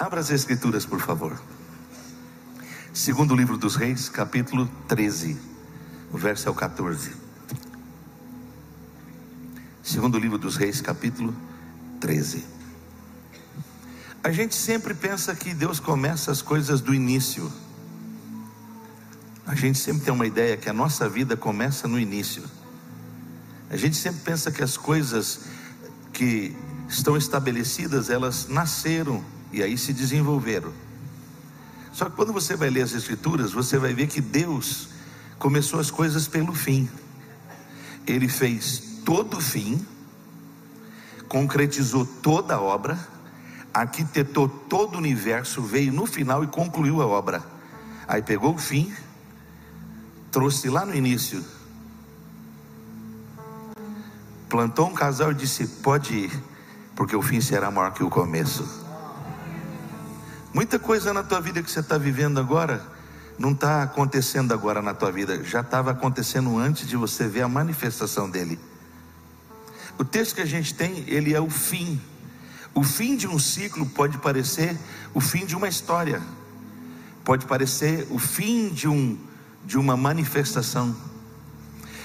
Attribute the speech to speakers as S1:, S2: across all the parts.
S1: Abra as Escrituras, por favor. Segundo livro dos Reis, capítulo 13, o verso é o 14. Segundo livro dos Reis, capítulo 13. A gente sempre pensa que Deus começa as coisas do início. A gente sempre tem uma ideia que a nossa vida começa no início. A gente sempre pensa que as coisas que estão estabelecidas, elas nasceram e aí se desenvolveram. Só que quando você vai ler as Escrituras, você vai ver que Deus começou as coisas pelo fim. Ele fez todo o fim, concretizou toda a obra, arquitetou todo o universo, veio no final e concluiu a obra. Aí pegou o fim, trouxe lá no início, plantou um casal e disse: Pode ir, porque o fim será maior que o começo. Muita coisa na tua vida que você está vivendo agora não está acontecendo agora na tua vida, já estava acontecendo antes de você ver a manifestação dele. O texto que a gente tem, ele é o fim. O fim de um ciclo pode parecer o fim de uma história, pode parecer o fim de, um, de uma manifestação.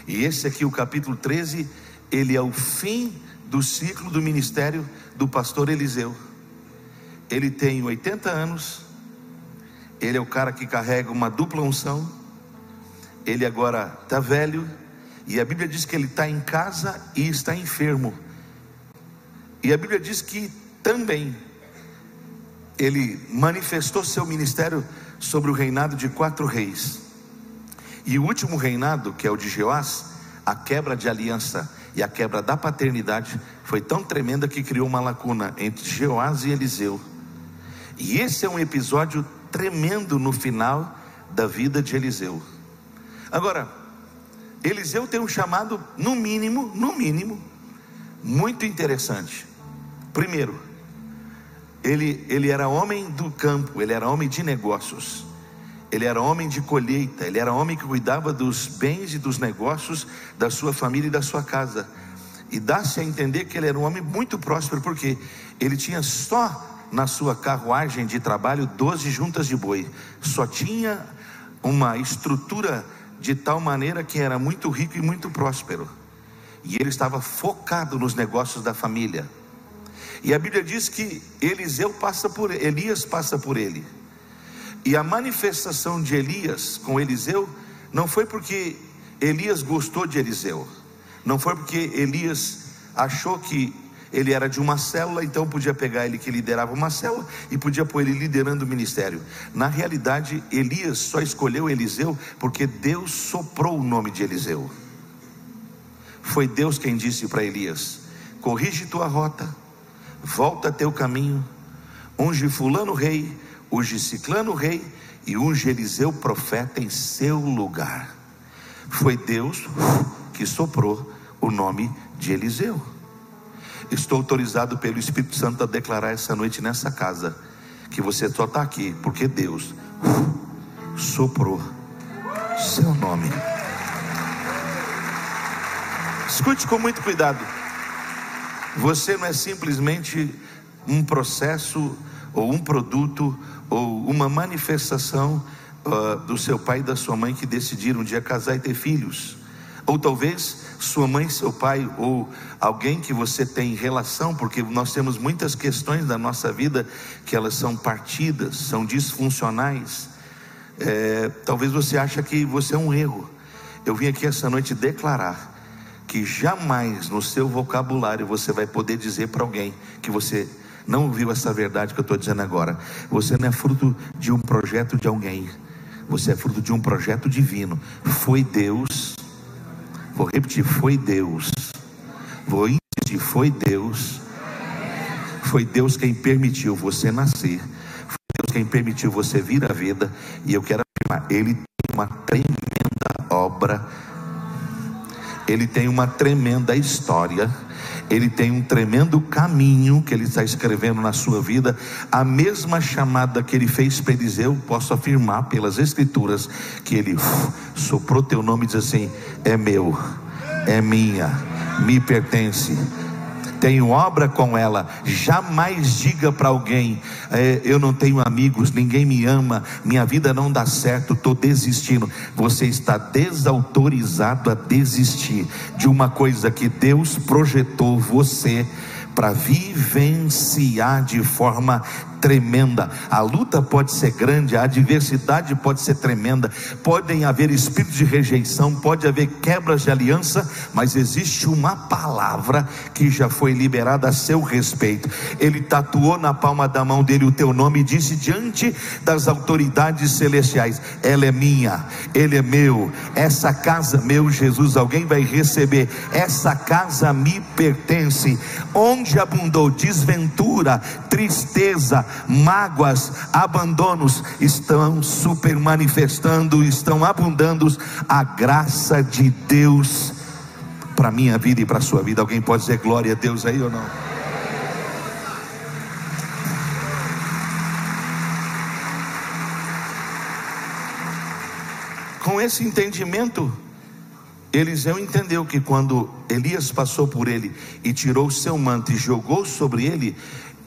S1: E esse aqui, o capítulo 13, ele é o fim do ciclo do ministério do pastor Eliseu. Ele tem 80 anos, ele é o cara que carrega uma dupla unção, ele agora está velho, e a Bíblia diz que ele está em casa e está enfermo. E a Bíblia diz que também ele manifestou seu ministério sobre o reinado de quatro reis. E o último reinado, que é o de Jeoás, a quebra de aliança e a quebra da paternidade foi tão tremenda que criou uma lacuna entre Jeoás e Eliseu. E esse é um episódio tremendo no final da vida de Eliseu. Agora, Eliseu tem um chamado, no mínimo, no mínimo, muito interessante. Primeiro, ele, ele era homem do campo, ele era homem de negócios, ele era homem de colheita, ele era homem que cuidava dos bens e dos negócios da sua família e da sua casa. E dá-se a entender que ele era um homem muito próspero, porque ele tinha só na sua carruagem de trabalho 12 juntas de boi. Só tinha uma estrutura de tal maneira que era muito rico e muito próspero. E ele estava focado nos negócios da família. E a Bíblia diz que Eliseu passa por Elias passa por ele. E a manifestação de Elias com Eliseu não foi porque Elias gostou de Eliseu. Não foi porque Elias achou que ele era de uma célula, então podia pegar ele que liderava uma célula e podia pôr ele liderando o ministério. Na realidade, Elias só escolheu Eliseu porque Deus soprou o nome de Eliseu. Foi Deus quem disse para Elias: corrige tua rota, volta teu caminho, unge Fulano rei, unge Ciclano rei e unge Eliseu profeta em seu lugar. Foi Deus que soprou o nome de Eliseu. Estou autorizado pelo Espírito Santo a declarar essa noite nessa casa que você só está aqui porque Deus soprou seu nome. Escute com muito cuidado. Você não é simplesmente um processo ou um produto ou uma manifestação uh, do seu pai e da sua mãe que decidiram um dia casar e ter filhos. Ou talvez sua mãe, seu pai, ou alguém que você tem relação, porque nós temos muitas questões da nossa vida que elas são partidas, são disfuncionais. É, talvez você ache que você é um erro. Eu vim aqui essa noite declarar que jamais no seu vocabulário você vai poder dizer para alguém que você não ouviu essa verdade que eu estou dizendo agora. Você não é fruto de um projeto de alguém. Você é fruto de um projeto divino. Foi Deus Vou repetir: foi Deus. Vou insistir: foi Deus. Foi Deus quem permitiu você nascer. Foi Deus quem permitiu você vir à vida. E eu quero afirmar: Ele tem uma tremenda obra. Ele tem uma tremenda história. Ele tem um tremendo caminho que ele está escrevendo na sua vida. A mesma chamada que ele fez para Eliseu, posso afirmar pelas Escrituras, que ele soprou teu nome e diz assim: é meu, é minha, me pertence. Tenho obra com ela. Jamais diga para alguém: é, eu não tenho amigos, ninguém me ama, minha vida não dá certo, estou desistindo. Você está desautorizado a desistir de uma coisa que Deus projetou você para vivenciar de forma tremenda. A luta pode ser grande, a adversidade pode ser tremenda, podem haver espíritos de rejeição, pode haver quebras de aliança, mas existe uma palavra que já foi liberada a seu respeito. Ele tatuou na palma da mão dele o teu nome e disse diante das autoridades celestiais: Ela é minha, ele é meu, essa casa meu Jesus, alguém vai receber. Essa casa me pertence. Onde abundou desventura, tristeza, mágoas, abandonos estão super manifestando, estão abundando a graça de Deus para minha vida e para sua vida. Alguém pode dizer glória a Deus aí ou não? Com esse entendimento, Eliseu entendeu que quando Elias passou por ele e tirou o seu manto e jogou sobre ele,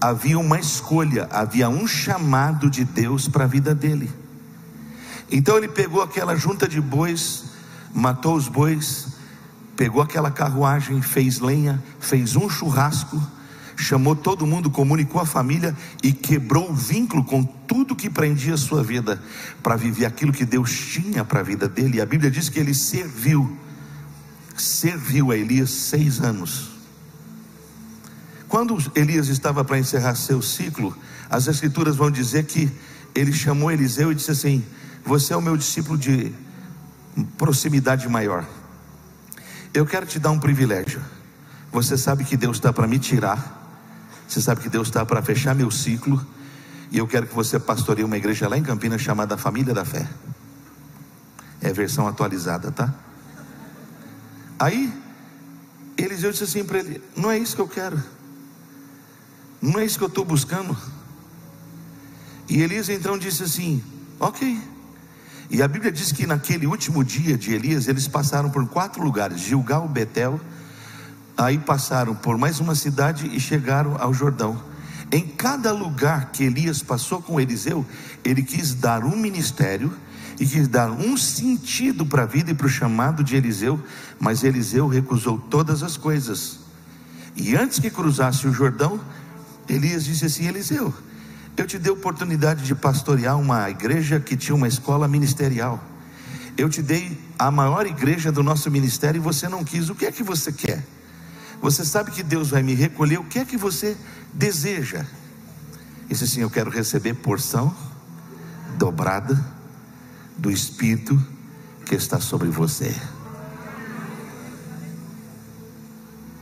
S1: havia uma escolha, havia um chamado de Deus para a vida dele. Então ele pegou aquela junta de bois, matou os bois, pegou aquela carruagem, fez lenha, fez um churrasco, chamou todo mundo, comunicou a família e quebrou o vínculo com tudo que prendia a sua vida para viver aquilo que Deus tinha para a vida dele. E a Bíblia diz que ele serviu, serviu a Elias seis anos. Quando Elias estava para encerrar seu ciclo, as escrituras vão dizer que ele chamou Eliseu e disse assim: Você é o meu discípulo de proximidade maior. Eu quero te dar um privilégio. Você sabe que Deus está para me tirar. Você sabe que Deus está para fechar meu ciclo. E eu quero que você pastoreie uma igreja lá em Campinas chamada Família da Fé. É a versão atualizada, tá? Aí, Eliseu disse assim para ele: Não é isso que eu quero. Não é isso que eu estou buscando. E Elias então disse assim: Ok. E a Bíblia diz que naquele último dia de Elias, eles passaram por quatro lugares: Gilgal, Betel, aí passaram por mais uma cidade e chegaram ao Jordão. Em cada lugar que Elias passou com Eliseu, ele quis dar um ministério e quis dar um sentido para a vida e para o chamado de Eliseu, mas Eliseu recusou todas as coisas. E antes que cruzasse o Jordão, Elias disse assim: Eliseu, eu te dei oportunidade de pastorear uma igreja que tinha uma escola ministerial. Eu te dei a maior igreja do nosso ministério e você não quis. O que é que você quer? Você sabe que Deus vai me recolher. O que é que você deseja? Disse assim: Eu quero receber porção dobrada do Espírito que está sobre você.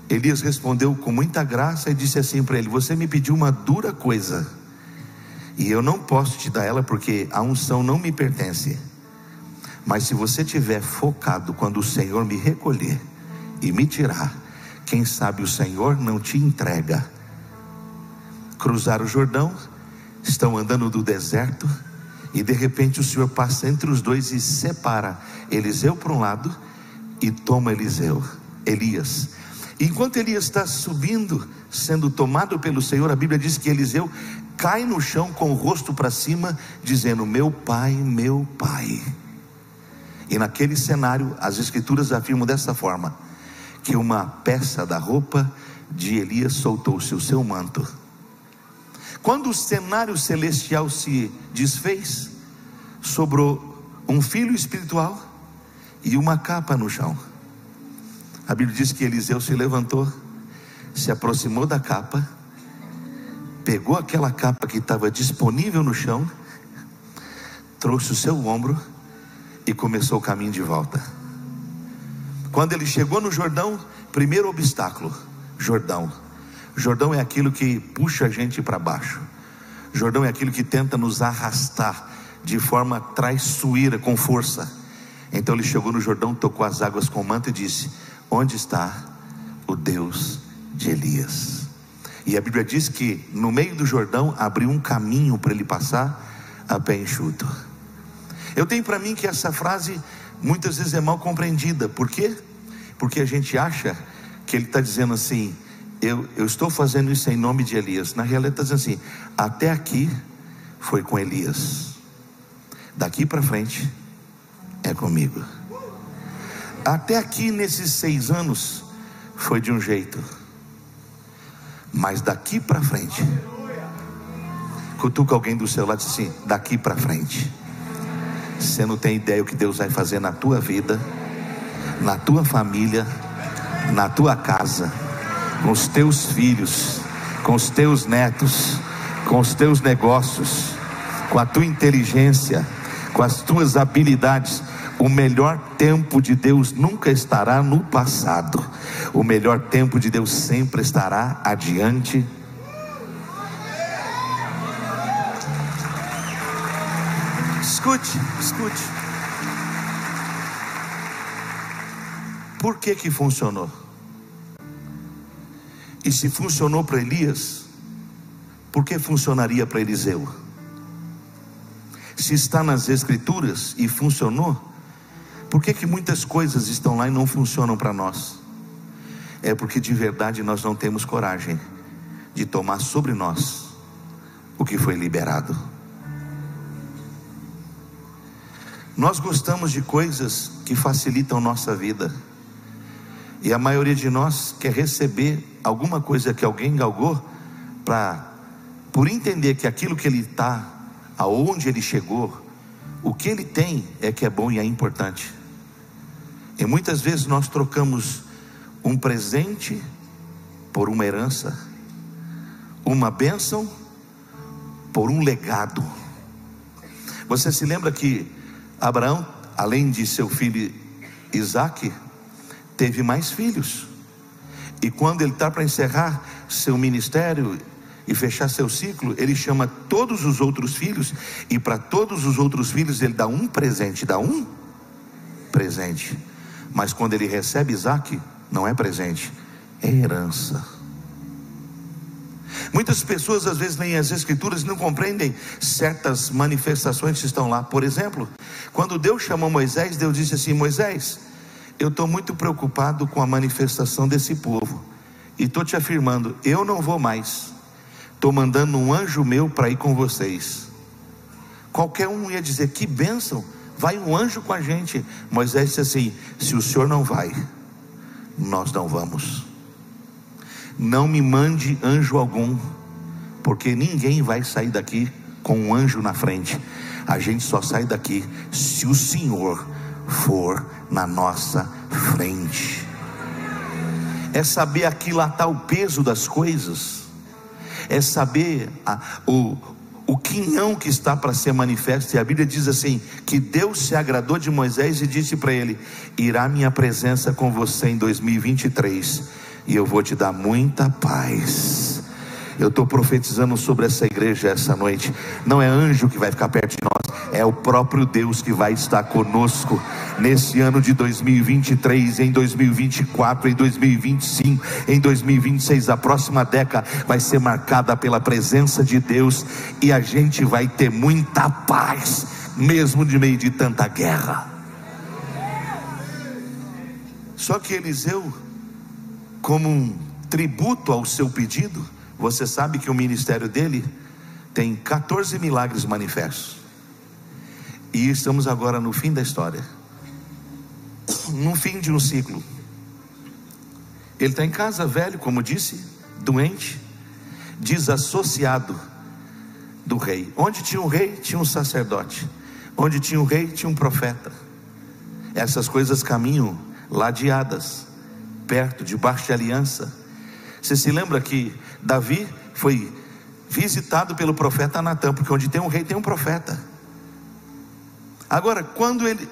S1: Elias respondeu com muita graça e disse assim para ele: Você me pediu uma dura coisa, e eu não posso te dar ela porque a unção não me pertence. Mas se você tiver focado quando o Senhor me recolher e me tirar, quem sabe o Senhor não te entrega. Cruzar o Jordão, estão andando do deserto, e de repente o Senhor passa entre os dois e separa Eliseu para um lado e toma Eliseu, Elias Enquanto Elias está subindo, sendo tomado pelo Senhor, a Bíblia diz que Eliseu cai no chão com o rosto para cima, dizendo: Meu pai, meu pai. E naquele cenário, as Escrituras afirmam dessa forma: que uma peça da roupa de Elias soltou-se o seu manto. Quando o cenário celestial se desfez, sobrou um filho espiritual e uma capa no chão. A Bíblia diz que Eliseu se levantou, se aproximou da capa, pegou aquela capa que estava disponível no chão, trouxe o seu ombro e começou o caminho de volta. Quando ele chegou no Jordão, primeiro obstáculo: Jordão. Jordão é aquilo que puxa a gente para baixo. Jordão é aquilo que tenta nos arrastar de forma traiçoeira, com força. Então ele chegou no Jordão, tocou as águas com o manto e disse: Onde está o Deus de Elias? E a Bíblia diz que no meio do Jordão abriu um caminho para ele passar a pé enxuto. Eu tenho para mim que essa frase muitas vezes é mal compreendida. Por quê? Porque a gente acha que ele está dizendo assim: eu, eu estou fazendo isso em nome de Elias. Na realidade, está dizendo assim: até aqui foi com Elias, daqui para frente é comigo. Até aqui, nesses seis anos, foi de um jeito, mas daqui para frente, cutuca alguém do seu lado e diz assim: daqui para frente, você não tem ideia o que Deus vai fazer na tua vida, na tua família, na tua casa com os teus filhos, com os teus netos, com os teus negócios, com a tua inteligência, com as tuas habilidades. O melhor tempo de Deus nunca estará no passado. O melhor tempo de Deus sempre estará adiante. Escute, escute. Por que que funcionou? E se funcionou para Elias, por que funcionaria para Eliseu? Se está nas Escrituras e funcionou, por que, que muitas coisas estão lá e não funcionam para nós? É porque de verdade nós não temos coragem de tomar sobre nós o que foi liberado. Nós gostamos de coisas que facilitam nossa vida. E a maioria de nós quer receber alguma coisa que alguém galgou para por entender que aquilo que ele está, aonde ele chegou, o que ele tem é que é bom e é importante. E muitas vezes nós trocamos um presente por uma herança, uma bênção por um legado. Você se lembra que Abraão, além de seu filho Isaac, teve mais filhos. E quando ele está para encerrar seu ministério e fechar seu ciclo, ele chama todos os outros filhos, e para todos os outros filhos ele dá um presente, dá um presente. Mas quando ele recebe Isaac, não é presente, é herança. Muitas pessoas às vezes leem as escrituras e não compreendem certas manifestações que estão lá. Por exemplo, quando Deus chamou Moisés, Deus disse assim: Moisés, eu estou muito preocupado com a manifestação desse povo. E estou te afirmando, eu não vou mais. Estou mandando um anjo meu para ir com vocês. Qualquer um ia dizer, que bênção, vai um anjo com a gente. Moisés disse assim: se o senhor não vai, nós não vamos. Não me mande anjo algum, porque ninguém vai sair daqui com um anjo na frente. A gente só sai daqui se o Senhor for na nossa frente. É saber aquilatar o peso das coisas, é saber a, o, o quinhão que está para ser manifesto. E a Bíblia diz assim: que Deus se agradou de Moisés e disse para ele: Irá minha presença com você em 2023, e eu vou te dar muita paz. Eu estou profetizando sobre essa igreja essa noite. Não é anjo que vai ficar perto de nós, é o próprio Deus que vai estar conosco nesse ano de 2023, em 2024, em 2025, em 2026. A próxima década vai ser marcada pela presença de Deus e a gente vai ter muita paz, mesmo de meio de tanta guerra. Só que Eliseu, como um tributo ao seu pedido, você sabe que o ministério dele tem 14 milagres manifestos. E estamos agora no fim da história. No fim de um ciclo. Ele está em casa, velho, como disse, doente, desassociado do rei. Onde tinha um rei, tinha um sacerdote. Onde tinha um rei, tinha um profeta. Essas coisas caminham ladeadas, perto, debaixo de aliança. Você se lembra que Davi foi visitado pelo profeta Natan, porque onde tem um rei tem um profeta. Agora, quando ele,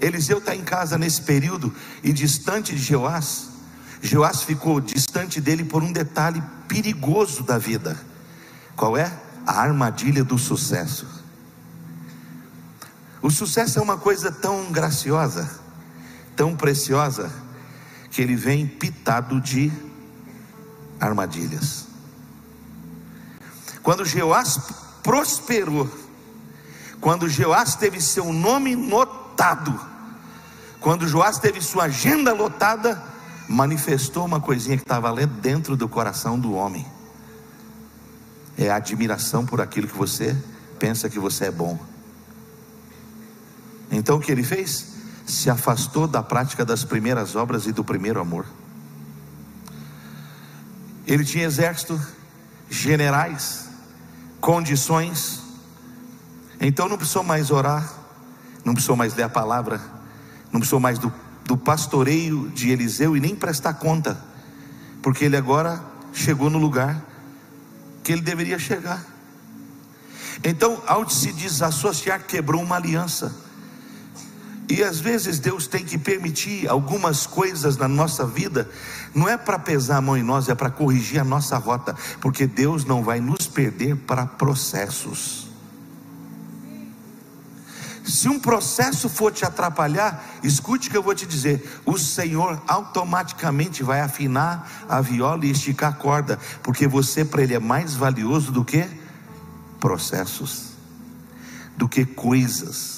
S1: Eliseu está em casa nesse período e distante de Jeoás, Jeoás ficou distante dele por um detalhe perigoso da vida. Qual é? A armadilha do sucesso. O sucesso é uma coisa tão graciosa, tão preciosa, que ele vem pitado de armadilhas. Quando Jeoás prosperou, quando Jeoás teve seu nome notado, quando Joás teve sua agenda lotada, manifestou uma coisinha que estava ali dentro do coração do homem. É a admiração por aquilo que você pensa que você é bom. Então o que ele fez? Se afastou da prática das primeiras obras e do primeiro amor. Ele tinha exército, generais, condições. Então não precisou mais orar, não precisou mais ler a palavra, não precisou mais do, do pastoreio de Eliseu e nem prestar conta, porque ele agora chegou no lugar que ele deveria chegar. Então, ao se desassociar, quebrou uma aliança. E às vezes Deus tem que permitir algumas coisas na nossa vida, não é para pesar a mão em nós, é para corrigir a nossa rota, porque Deus não vai nos perder para processos. Se um processo for te atrapalhar, escute o que eu vou te dizer: o Senhor automaticamente vai afinar a viola e esticar a corda, porque você para Ele é mais valioso do que processos, do que coisas.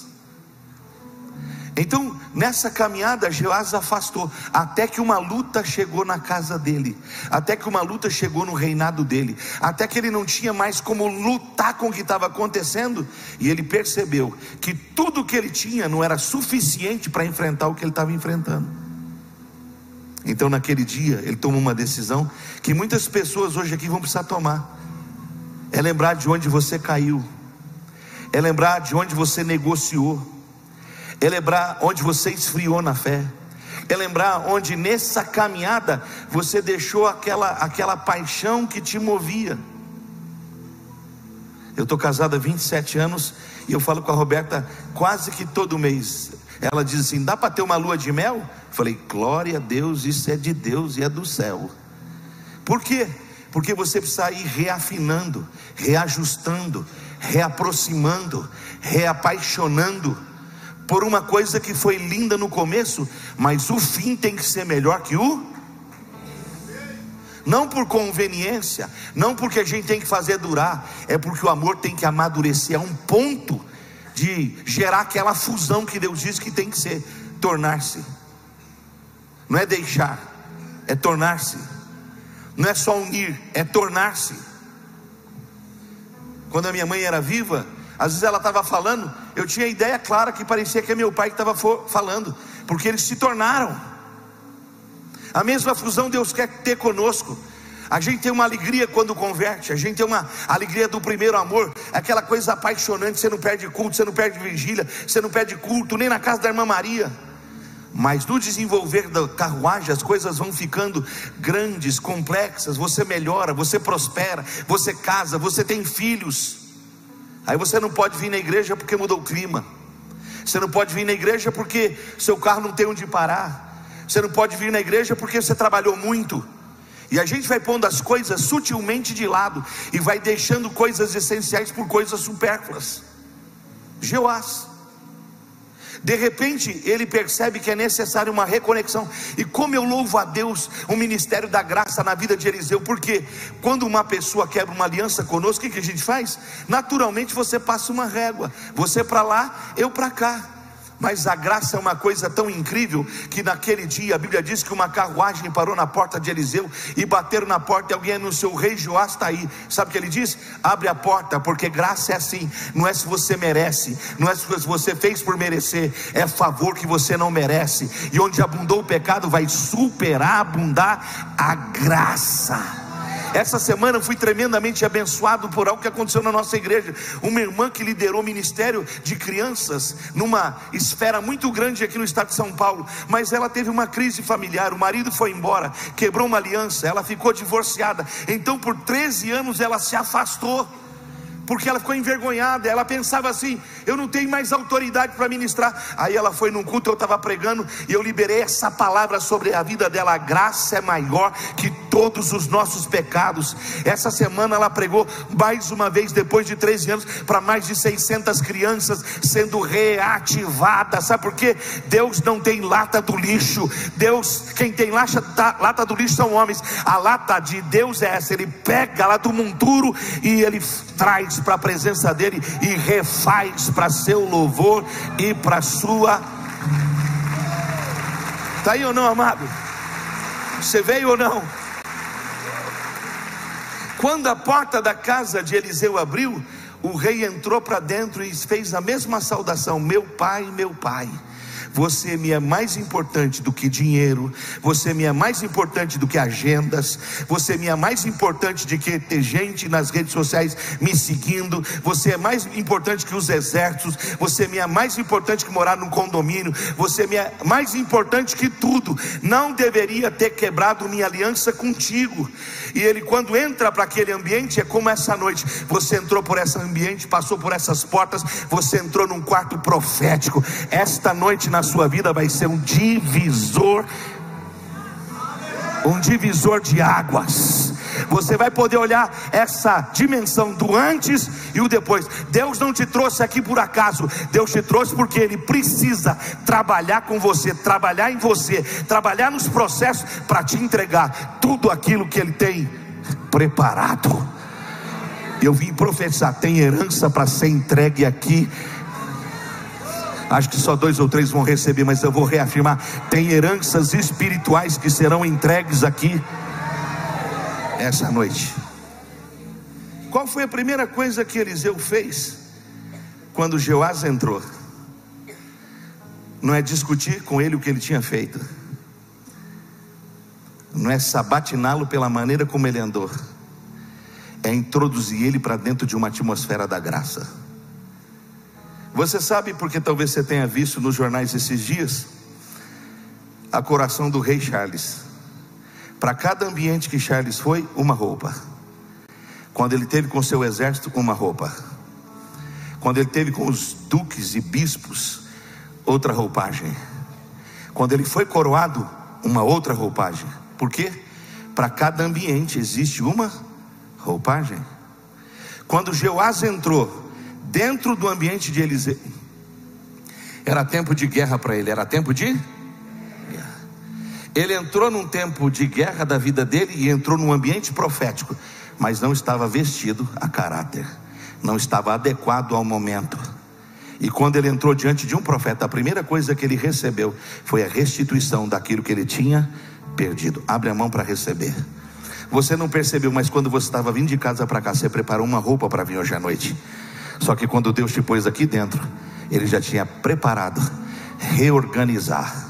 S1: Então, nessa caminhada, Joás afastou, até que uma luta chegou na casa dele, até que uma luta chegou no reinado dele, até que ele não tinha mais como lutar com o que estava acontecendo, e ele percebeu que tudo que ele tinha não era suficiente para enfrentar o que ele estava enfrentando. Então, naquele dia, ele tomou uma decisão que muitas pessoas hoje aqui vão precisar tomar: é lembrar de onde você caiu, é lembrar de onde você negociou é lembrar onde você esfriou na fé, é lembrar onde nessa caminhada você deixou aquela, aquela paixão que te movia. Eu estou casado há 27 anos e eu falo com a Roberta quase que todo mês. Ela diz assim: dá para ter uma lua de mel? falei, glória a Deus, isso é de Deus e é do céu. Por quê? Porque você precisa ir reafinando, reajustando, reaproximando, reapaixonando por uma coisa que foi linda no começo, mas o fim tem que ser melhor que o. Não por conveniência, não porque a gente tem que fazer durar, é porque o amor tem que amadurecer a um ponto de gerar aquela fusão que Deus diz que tem que ser, tornar-se. Não é deixar, é tornar-se. Não é só unir, é tornar-se. Quando a minha mãe era viva, às vezes ela estava falando, eu tinha a ideia clara que parecia que é meu pai que estava falando, porque eles se tornaram. A mesma fusão Deus quer ter conosco. A gente tem uma alegria quando converte, a gente tem uma alegria do primeiro amor, aquela coisa apaixonante. Você não perde culto, você não perde vigília, você não perde culto, nem na casa da irmã Maria. Mas no desenvolver da carruagem, as coisas vão ficando grandes, complexas. Você melhora, você prospera, você casa, você tem filhos. Aí você não pode vir na igreja porque mudou o clima. Você não pode vir na igreja porque seu carro não tem onde parar. Você não pode vir na igreja porque você trabalhou muito. E a gente vai pondo as coisas sutilmente de lado e vai deixando coisas essenciais por coisas supérfluas. Jeoás. De repente, ele percebe que é necessário uma reconexão. E como eu louvo a Deus, o ministério da graça na vida de Eliseu, porque quando uma pessoa quebra uma aliança conosco, o que, a gente faz? Naturalmente você passa uma régua, você para lá, eu para cá. Mas a graça é uma coisa tão incrível que naquele dia a Bíblia diz que uma carruagem parou na porta de Eliseu e bateram na porta e alguém anunciou: O rei Joás está aí. Sabe o que ele diz? Abre a porta, porque graça é assim. Não é se você merece, não é se você fez por merecer, é favor que você não merece. E onde abundou o pecado, vai superar, abundar a graça. Essa semana fui tremendamente abençoado por algo que aconteceu na nossa igreja. Uma irmã que liderou ministério de crianças numa esfera muito grande aqui no estado de São Paulo, mas ela teve uma crise familiar. O marido foi embora, quebrou uma aliança, ela ficou divorciada. Então, por 13 anos, ela se afastou porque ela ficou envergonhada. Ela pensava assim: eu não tenho mais autoridade para ministrar. Aí ela foi num culto, eu estava pregando e eu liberei essa palavra sobre a vida dela. A graça é maior que todos os nossos pecados. Essa semana ela pregou mais uma vez, depois de 13 anos, para mais de 600 crianças sendo reativadas. Sabe por quê? Deus não tem lata do lixo. Deus, quem tem lata, lata do lixo são homens. A lata de Deus é essa. Ele pega lá do monturo e ele traz para a presença dele e refaz para seu louvor e para sua. Está aí ou não, amado? Você veio ou não? Quando a porta da casa de Eliseu abriu, o rei entrou para dentro e fez a mesma saudação: Meu pai, meu pai. Você me é mais importante do que dinheiro, você me é mais importante do que agendas, você me é mais importante do que ter gente nas redes sociais me seguindo, você é mais importante que os exércitos, você me é mais importante que morar num condomínio, você me é mais importante que tudo. Não deveria ter quebrado minha aliança contigo. E ele, quando entra para aquele ambiente, é como essa noite: você entrou por esse ambiente, passou por essas portas, você entrou num quarto profético. Esta noite, na sua vida vai ser um divisor um divisor de águas. Você vai poder olhar essa dimensão do antes e o depois. Deus não te trouxe aqui por acaso, Deus te trouxe porque Ele precisa trabalhar com você, trabalhar em você, trabalhar nos processos para te entregar tudo aquilo que Ele tem preparado. Eu vim profetizar: tem herança para ser entregue aqui Acho que só dois ou três vão receber, mas eu vou reafirmar: tem heranças espirituais que serão entregues aqui essa noite. Qual foi a primeira coisa que Eliseu fez quando Jeoás entrou? Não é discutir com ele o que ele tinha feito, não é sabatiná-lo pela maneira como ele andou, é introduzir ele para dentro de uma atmosfera da graça. Você sabe porque talvez você tenha visto nos jornais esses dias a coração do rei Charles. Para cada ambiente que Charles foi, uma roupa. Quando ele teve com seu exército, uma roupa. Quando ele teve com os duques e bispos, outra roupagem. Quando ele foi coroado, uma outra roupagem. Por quê? Para cada ambiente existe uma roupagem. Quando Jeoás entrou dentro do ambiente de Eliseu. Era tempo de guerra para ele, era tempo de. Ele entrou num tempo de guerra da vida dele e entrou num ambiente profético, mas não estava vestido a caráter, não estava adequado ao momento. E quando ele entrou diante de um profeta, a primeira coisa que ele recebeu foi a restituição daquilo que ele tinha perdido. Abre a mão para receber. Você não percebeu, mas quando você estava vindo de casa para cá, você preparou uma roupa para vir hoje à noite. Só que quando Deus te pôs aqui dentro, Ele já tinha preparado reorganizar,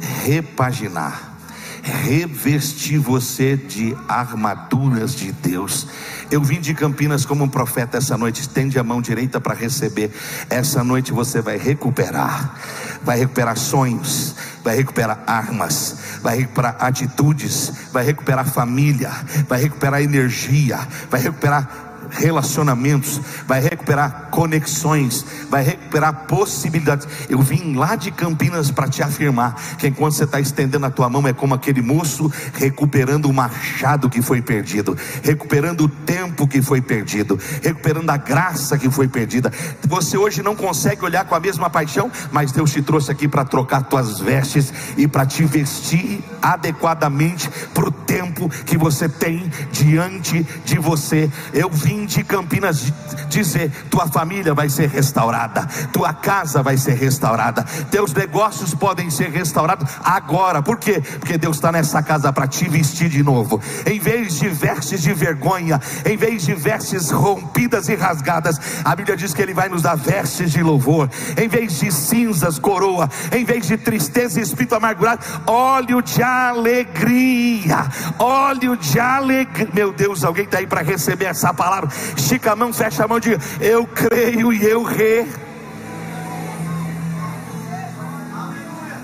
S1: repaginar, revestir você de armaduras de Deus. Eu vim de Campinas como um profeta essa noite. Estende a mão direita para receber. Essa noite você vai recuperar. Vai recuperar sonhos, vai recuperar armas, vai recuperar atitudes, vai recuperar família, vai recuperar energia, vai recuperar relacionamentos, vai recuperar conexões, vai recuperar possibilidades. Eu vim lá de Campinas para te afirmar que enquanto você está estendendo a tua mão, é como aquele moço recuperando o machado que foi perdido, recuperando o tempo que foi perdido, recuperando a graça que foi perdida. Você hoje não consegue olhar com a mesma paixão, mas Deus te trouxe aqui para trocar tuas vestes e para te vestir adequadamente para o tempo que você tem diante de você. Eu vim de Campinas dizer: tua família vai ser restaurada, tua casa vai ser restaurada, teus negócios podem ser restaurados agora. Por quê? Porque Deus está nessa casa para te vestir de novo. Em vez de vestes de vergonha, em vez de vestes rompidas e rasgadas, a Bíblia diz que Ele vai nos dar vestes de louvor. Em vez de cinzas, coroa. Em vez de tristeza e espírito amargurado, óleo de alegria. Óleo de alegria. Meu Deus, alguém está aí para receber essa palavra? Estica a mão, fecha a mão, diga: Eu creio e eu re.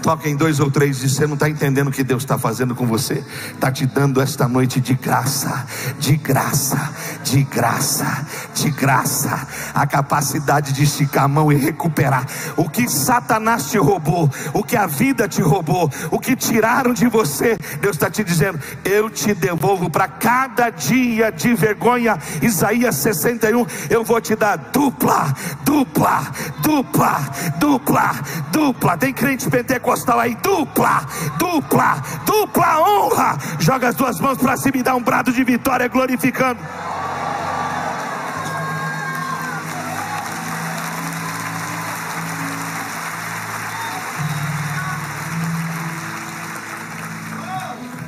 S1: Toca em dois ou três e você não está entendendo o que Deus está fazendo com você. Está te dando esta noite de graça, de graça, de graça, de graça. A capacidade de esticar a mão e recuperar o que Satanás te roubou, o que a vida te roubou, o que tiraram de você. Deus está te dizendo: Eu te devolvo para cada dia de vergonha. Isaías 61. Eu vou te dar dupla, dupla, dupla, dupla, dupla. Tem crente pentecostal pentecostal aí, dupla, dupla, dupla honra. Joga as duas mãos para cima e dá um brado de vitória, glorificando.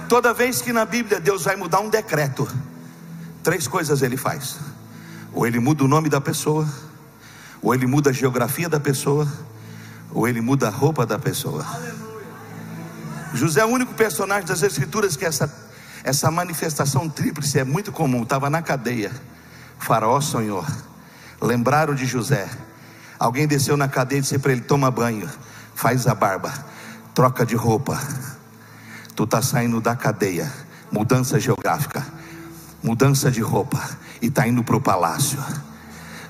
S1: Toda vez que na Bíblia Deus vai mudar um decreto, três coisas ele faz: ou ele muda o nome da pessoa, ou ele muda a geografia da pessoa, ou ele muda a roupa da pessoa. José é o único personagem das Escrituras que essa, essa manifestação tríplice é muito comum. Estava na cadeia. Faraó sonhou. Lembraram de José. Alguém desceu na cadeia e disse para ele: Toma banho, faz a barba, troca de roupa. Tu está saindo da cadeia, mudança geográfica, mudança de roupa, e está indo para o palácio.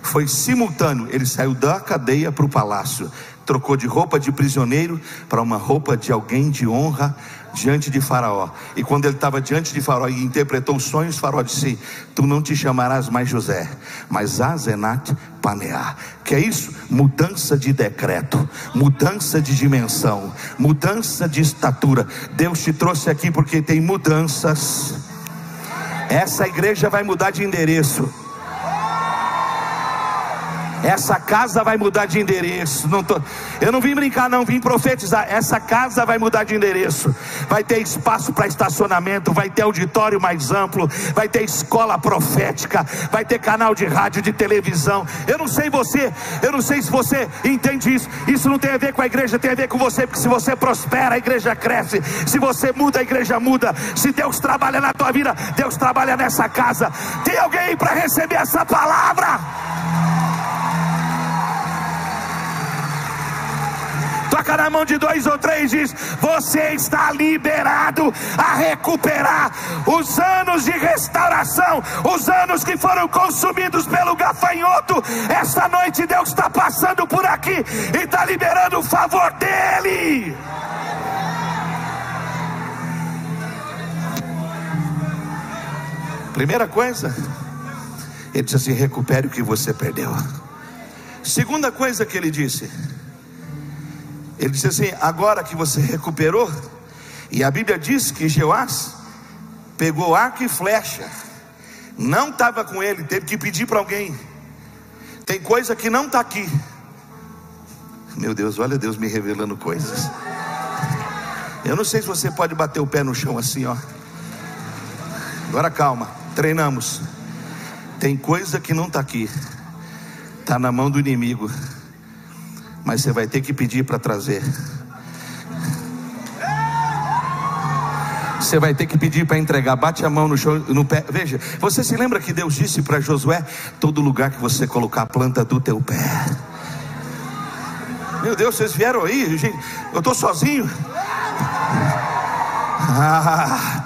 S1: Foi simultâneo, ele saiu da cadeia para o palácio, trocou de roupa de prisioneiro para uma roupa de alguém de honra diante de Faraó. E quando ele estava diante de Faraó e interpretou os sonhos, Faraó disse: Tu não te chamarás mais José, mas Azenat Paneá. Que é isso? Mudança de decreto, mudança de dimensão, mudança de estatura. Deus te trouxe aqui porque tem mudanças. Essa igreja vai mudar de endereço. Essa casa vai mudar de endereço. Não tô, eu não vim brincar, não, vim profetizar. Essa casa vai mudar de endereço. Vai ter espaço para estacionamento, vai ter auditório mais amplo, vai ter escola profética, vai ter canal de rádio, de televisão. Eu não sei você, eu não sei se você entende isso. Isso não tem a ver com a igreja, tem a ver com você, porque se você prospera, a igreja cresce. Se você muda, a igreja muda. Se Deus trabalha na tua vida, Deus trabalha nessa casa. Tem alguém para receber essa palavra? Toca na mão de dois ou três, diz: Você está liberado a recuperar os anos de restauração, os anos que foram consumidos pelo gafanhoto. Esta noite Deus está passando por aqui e está liberando o favor dEle. Primeira coisa, ele disse assim: recupere o que você perdeu. Segunda coisa que ele disse, ele disse assim: agora que você recuperou, e a Bíblia diz que Jeoás pegou arco e flecha, não estava com ele, teve que pedir para alguém. Tem coisa que não está aqui. Meu Deus, olha Deus me revelando coisas. Eu não sei se você pode bater o pé no chão assim, ó. Agora calma, treinamos. Tem coisa que não está aqui, está na mão do inimigo mas você vai ter que pedir para trazer. Você vai ter que pedir para entregar. Bate a mão no, no pé. Veja, você se lembra que Deus disse para Josué: todo lugar que você colocar a planta do teu pé. Meu Deus, vocês vieram aí, gente. Eu estou sozinho. Ah,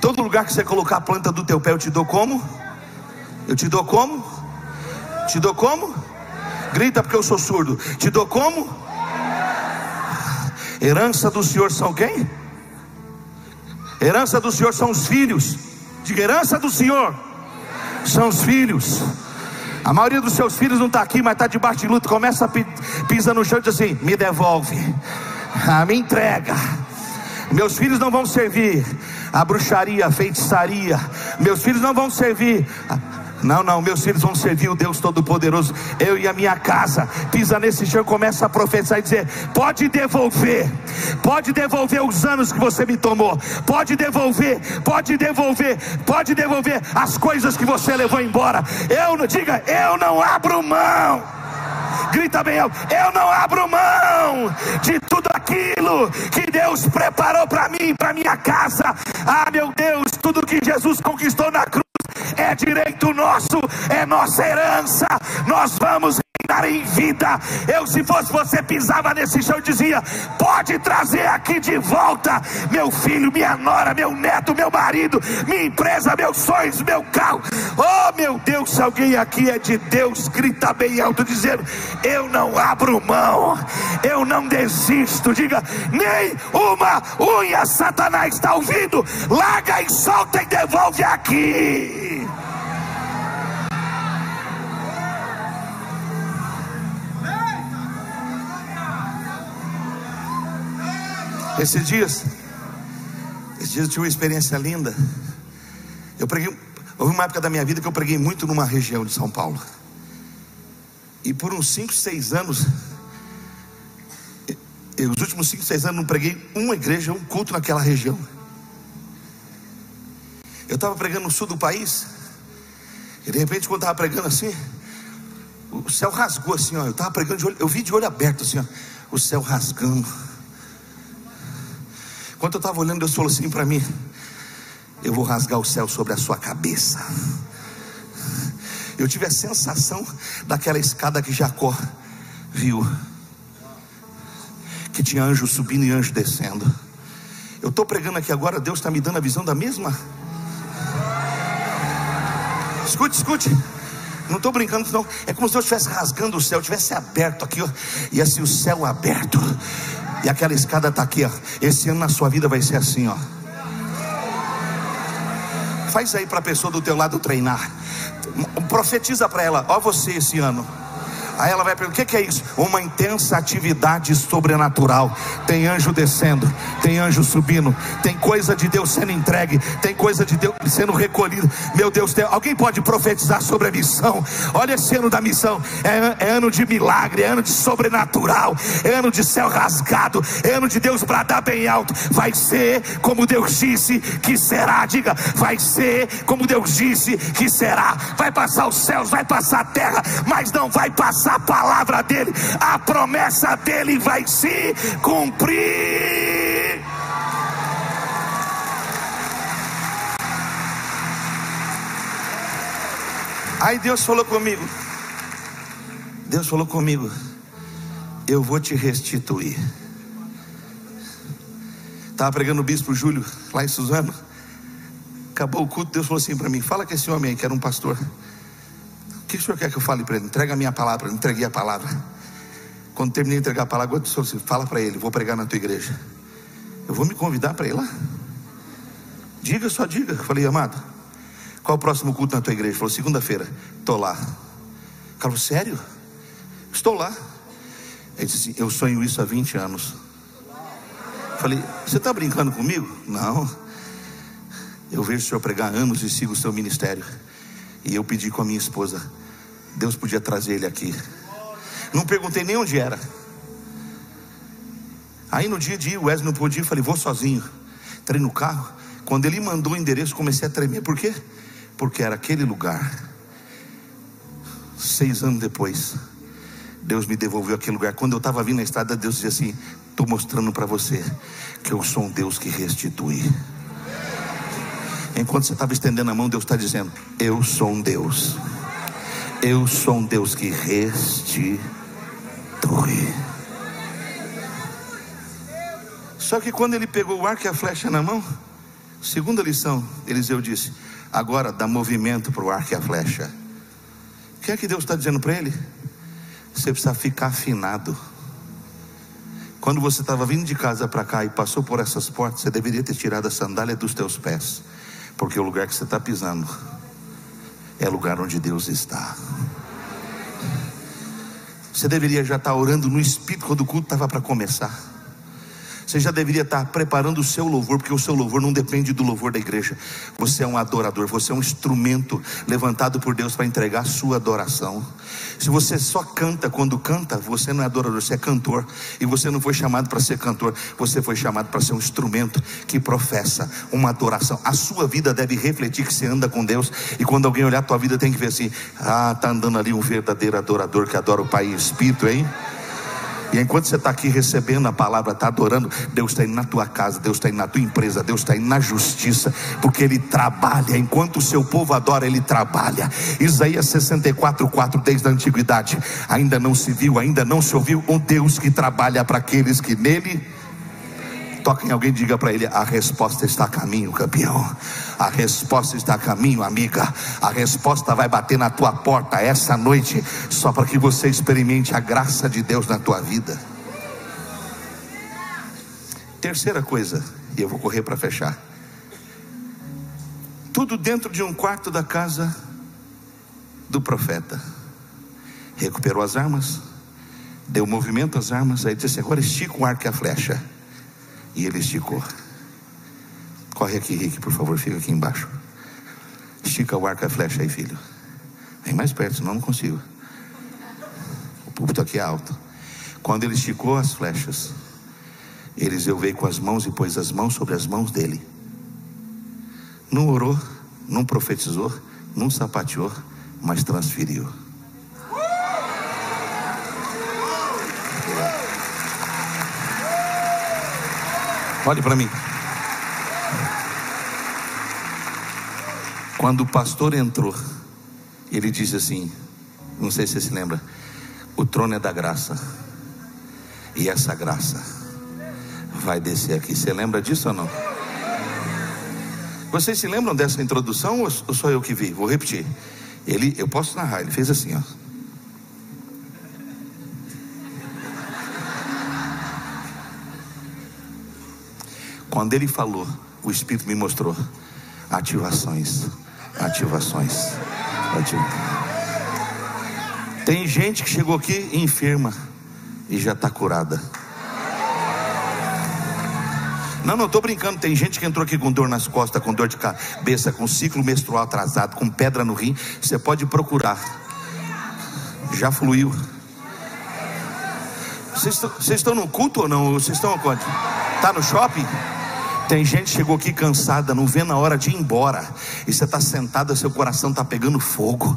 S1: todo lugar que você colocar a planta do teu pé, eu te dou como? Eu te dou como? Te dou como? Grita porque eu sou surdo. Te dou como? Herança do Senhor são quem? Herança do Senhor são os filhos. Diga herança do Senhor são os filhos. A maioria dos seus filhos não está aqui, mas está debaixo de luta. Começa a pisar no chão e diz assim: me devolve, ah, me entrega. Meus filhos não vão servir a bruxaria, a feitiçaria. Meus filhos não vão servir não, não, meus filhos vão servir o Deus Todo-Poderoso. Eu e a minha casa. Pisa nesse chão, começa a profetizar e dizer: pode devolver, pode devolver os anos que você me tomou, pode devolver, pode devolver, pode devolver as coisas que você levou embora. Eu não diga, eu não abro mão. Grita bem alto, eu não abro mão de tudo aquilo que Deus preparou para mim, para minha casa. Ah, meu Deus, tudo que Jesus conquistou na cruz é direito nosso, é nossa herança. Nós vamos reinar em vida. Eu, se fosse você, pisava nesse chão e dizia: Pode trazer aqui de volta meu filho, minha nora, meu neto, meu marido, minha empresa, meus sonhos, meu carro. Oh, meu Deus, se alguém aqui é de Deus, grita bem alto, dizendo: Eu não abro mão, eu não desisto. Diga: Nem uma unha, Satanás está ouvindo. Larga e solta e devolve aqui. Esses dias, esses dias eu tive uma experiência linda. Eu preguei, houve uma época da minha vida que eu preguei muito numa região de São Paulo. E por uns 5, 6 anos, eu, os últimos 5, 6 anos não preguei uma igreja, um culto naquela região. Eu estava pregando no sul do país, e de repente, quando estava pregando assim, o céu rasgou assim, ó. Eu estava pregando de olho, eu vi de olho aberto assim, ó, o céu rasgando. Quando eu estava olhando, Deus falou assim para mim: Eu vou rasgar o céu sobre a sua cabeça. Eu tive a sensação daquela escada que Jacó viu, que tinha anjo subindo e anjo descendo. Eu estou pregando aqui agora, Deus está me dando a visão da mesma. Escute, escute. Não estou brincando, não. É como se Deus estivesse rasgando o céu, estivesse aberto aqui, ó. E assim o céu aberto. E aquela escada está aqui, ó. Esse ano na sua vida vai ser assim, ó. Faz aí para a pessoa do teu lado treinar. Profetiza para ela, ó você esse ano. Aí ela vai perguntar: o que, é isso? Uma intensa atividade sobrenatural. Tem anjo descendo, tem anjo subindo, tem coisa de Deus sendo entregue, tem coisa de Deus sendo recolhida. Meu Deus, alguém pode profetizar sobre a missão? Olha esse ano da missão: é, é ano de milagre, é ano de sobrenatural, é ano de céu rasgado, é ano de Deus bradar bem alto. Vai ser como Deus disse que será. Diga, vai ser como Deus disse que será. Vai passar os céus, vai passar a terra, mas não vai passar a palavra dele, a promessa dele vai se cumprir. Aí Deus falou comigo. Deus falou comigo. Eu vou te restituir. Estava pregando o bispo Júlio lá em Suzano. Acabou o culto, Deus falou assim para mim: Fala com esse homem aí que era um pastor. O que o senhor quer que eu fale para ele? Entrega a minha palavra. Eu entreguei a palavra. Quando terminei de entregar a palavra, eu disse, fala para ele, vou pregar na tua igreja. Eu vou me convidar para ir lá. Diga, só diga. Eu falei, amado, qual o próximo culto na tua igreja? Ele falou, segunda-feira. Estou lá. Eu falei, sério? Estou lá. Ele disse assim, eu sonho isso há 20 anos. Eu falei, você está brincando comigo? Não. Eu vejo o senhor pregar anos e sigo o seu ministério. E eu pedi com a minha esposa, Deus podia trazer ele aqui. Não perguntei nem onde era. Aí no dia de ir, o Wesley não podia, falei, vou sozinho. Entrei no carro. Quando ele mandou o endereço, comecei a tremer. Por quê? Porque era aquele lugar. Seis anos depois, Deus me devolveu aquele lugar. Quando eu estava vindo na estrada, Deus dizia assim: Estou mostrando para você que eu sou um Deus que restitui. Enquanto você estava estendendo a mão, Deus está dizendo: Eu sou um Deus. Eu sou um Deus que restitui. Só que quando ele pegou o arco e a flecha na mão, segunda lição, Eliseu disse: Agora dá movimento para o arco e a flecha. O que é que Deus está dizendo para ele? Você precisa ficar afinado. Quando você estava vindo de casa para cá e passou por essas portas, você deveria ter tirado a sandália dos teus pés porque o lugar que você está pisando é lugar onde Deus está. Você deveria já estar orando no Espírito quando o culto estava para começar. Você já deveria estar preparando o seu louvor, porque o seu louvor não depende do louvor da igreja. Você é um adorador, você é um instrumento levantado por Deus para entregar a sua adoração. Se você só canta quando canta, você não é adorador, você é cantor. E você não foi chamado para ser cantor, você foi chamado para ser um instrumento que professa uma adoração. A sua vida deve refletir que você anda com Deus. E quando alguém olhar a tua vida, tem que ver assim: ah, está andando ali um verdadeiro adorador que adora o Pai e o Espírito, hein? E enquanto você está aqui recebendo a palavra, está adorando, Deus está indo na tua casa, Deus está indo na tua empresa, Deus está indo na justiça, porque Ele trabalha. Enquanto o seu povo adora, Ele trabalha. Isaías 64, 4, desde a antiguidade, ainda não se viu, ainda não se ouviu um Deus que trabalha para aqueles que nele Toca em alguém e diga para ele: a resposta está a caminho, campeão. A resposta está a caminho, amiga. A resposta vai bater na tua porta essa noite, só para que você experimente a graça de Deus na tua vida. Terceira coisa, e eu vou correr para fechar. Tudo dentro de um quarto da casa do profeta. Recuperou as armas, deu movimento às armas, aí disse: Agora estica o arco e a flecha. E ele esticou. Corre aqui, Rick, por favor, fica aqui embaixo. Estica o arco e a flecha aí, filho. Vem mais perto, senão não consigo. O púlpito aqui é alto. Quando ele esticou as flechas, Eliseu veio com as mãos e pôs as mãos sobre as mãos dele. Não orou, não profetizou, não sapateou, mas transferiu. Olhe para mim. Quando o pastor entrou, ele disse assim: Não sei se você se lembra, o trono é da graça, e essa graça vai descer aqui. Você lembra disso ou não? Vocês se lembram dessa introdução ou sou eu que vi? Vou repetir. Ele, eu posso narrar, ele fez assim, ó. Quando ele falou, o Espírito me mostrou ativações, ativações, ativações. Tem gente que chegou aqui enferma e já está curada. Não, não estou brincando. Tem gente que entrou aqui com dor nas costas, com dor de cabeça, com ciclo menstrual atrasado, com pedra no rim. Você pode procurar. Já fluiu. Vocês estão no culto ou não? Vocês estão onde? Está no shopping? Tem gente que chegou aqui cansada, não vê na hora de ir embora. E você está sentado, seu coração está pegando fogo.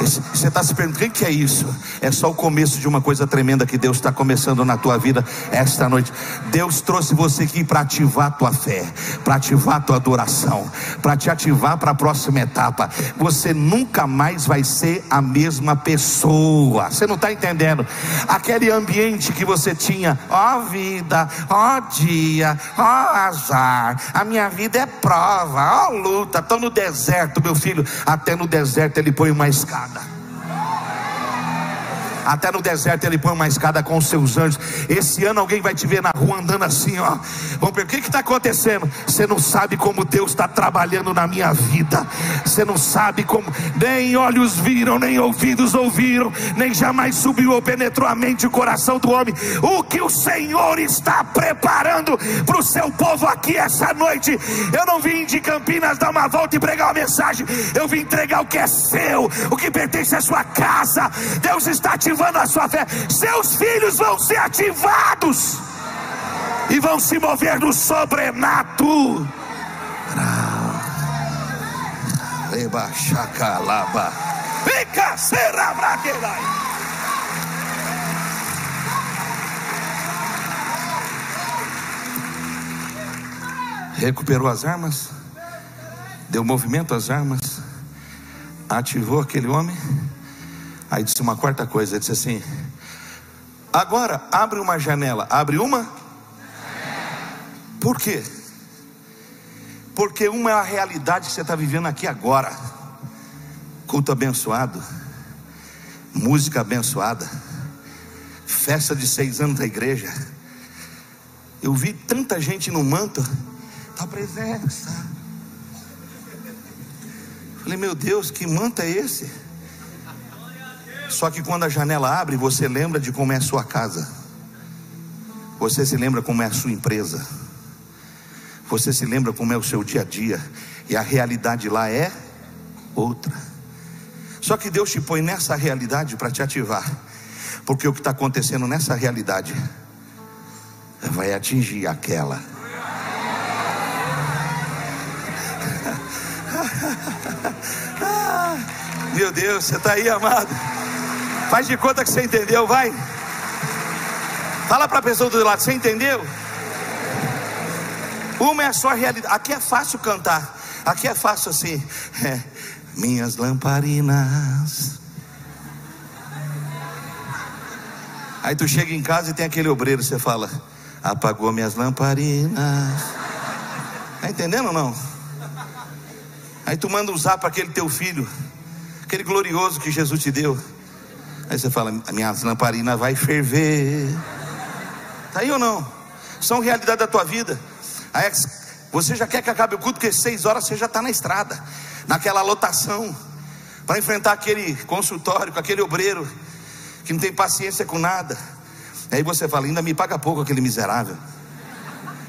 S1: Você está se perguntando: o que é isso? É só o começo de uma coisa tremenda que Deus está começando na tua vida esta noite. Deus trouxe você aqui para ativar a tua fé, para ativar a tua adoração, para te ativar para a próxima etapa. Você nunca mais vai ser a mesma pessoa. Você não está entendendo? Aquele ambiente que você tinha, ó vida, ó dia, ó azar. A minha vida é prova, ó luta. Estou no deserto, meu filho. Até no deserto ele põe uma escada. Father Até no deserto ele põe uma escada com os seus anjos. Esse ano alguém vai te ver na rua andando assim, ó. Vamos ver o que está acontecendo. Você não sabe como Deus está trabalhando na minha vida. Você não sabe como nem olhos viram, nem ouvidos ouviram, nem jamais subiu ou penetrou a mente e o coração do homem. O que o Senhor está preparando para o seu povo aqui essa noite. Eu não vim de Campinas dar uma volta e pregar uma mensagem. Eu vim entregar o que é seu, o que pertence à sua casa. Deus está te ativando a sua fé, seus filhos vão ser ativados e vão se mover no sobrenatural. Leba chacalaba. Fica será Recuperou as armas, deu movimento às armas, ativou aquele homem Aí disse uma quarta coisa, disse assim: Agora abre uma janela, abre uma? Por quê? Porque uma é a realidade que você está vivendo aqui agora. Culto abençoado, música abençoada, festa de seis anos da igreja. Eu vi tanta gente no manto, tua presença. Falei, meu Deus, que manto é esse? Só que quando a janela abre, você lembra de como é a sua casa. Você se lembra como é a sua empresa. Você se lembra como é o seu dia a dia. E a realidade lá é outra. Só que Deus te põe nessa realidade para te ativar. Porque o que está acontecendo nessa realidade vai atingir aquela. Meu Deus, você está aí, amado. Faz de conta que você entendeu, vai. Fala para a pessoa do lado, você entendeu? Uma é a sua realidade. Aqui é fácil cantar. Aqui é fácil assim. É, minhas lamparinas. Aí tu chega em casa e tem aquele obreiro, você fala, apagou minhas lamparinas. Tá entendendo ou não? Aí tu manda usar para aquele teu filho, aquele glorioso que Jesus te deu. Aí você fala, minhas lamparinas vai ferver. Tá aí ou não? São realidade da tua vida. Aí você já quer que acabe o culto, porque seis horas você já está na estrada, naquela lotação, para enfrentar aquele consultório, com aquele obreiro que não tem paciência com nada. Aí você fala, ainda me paga pouco aquele miserável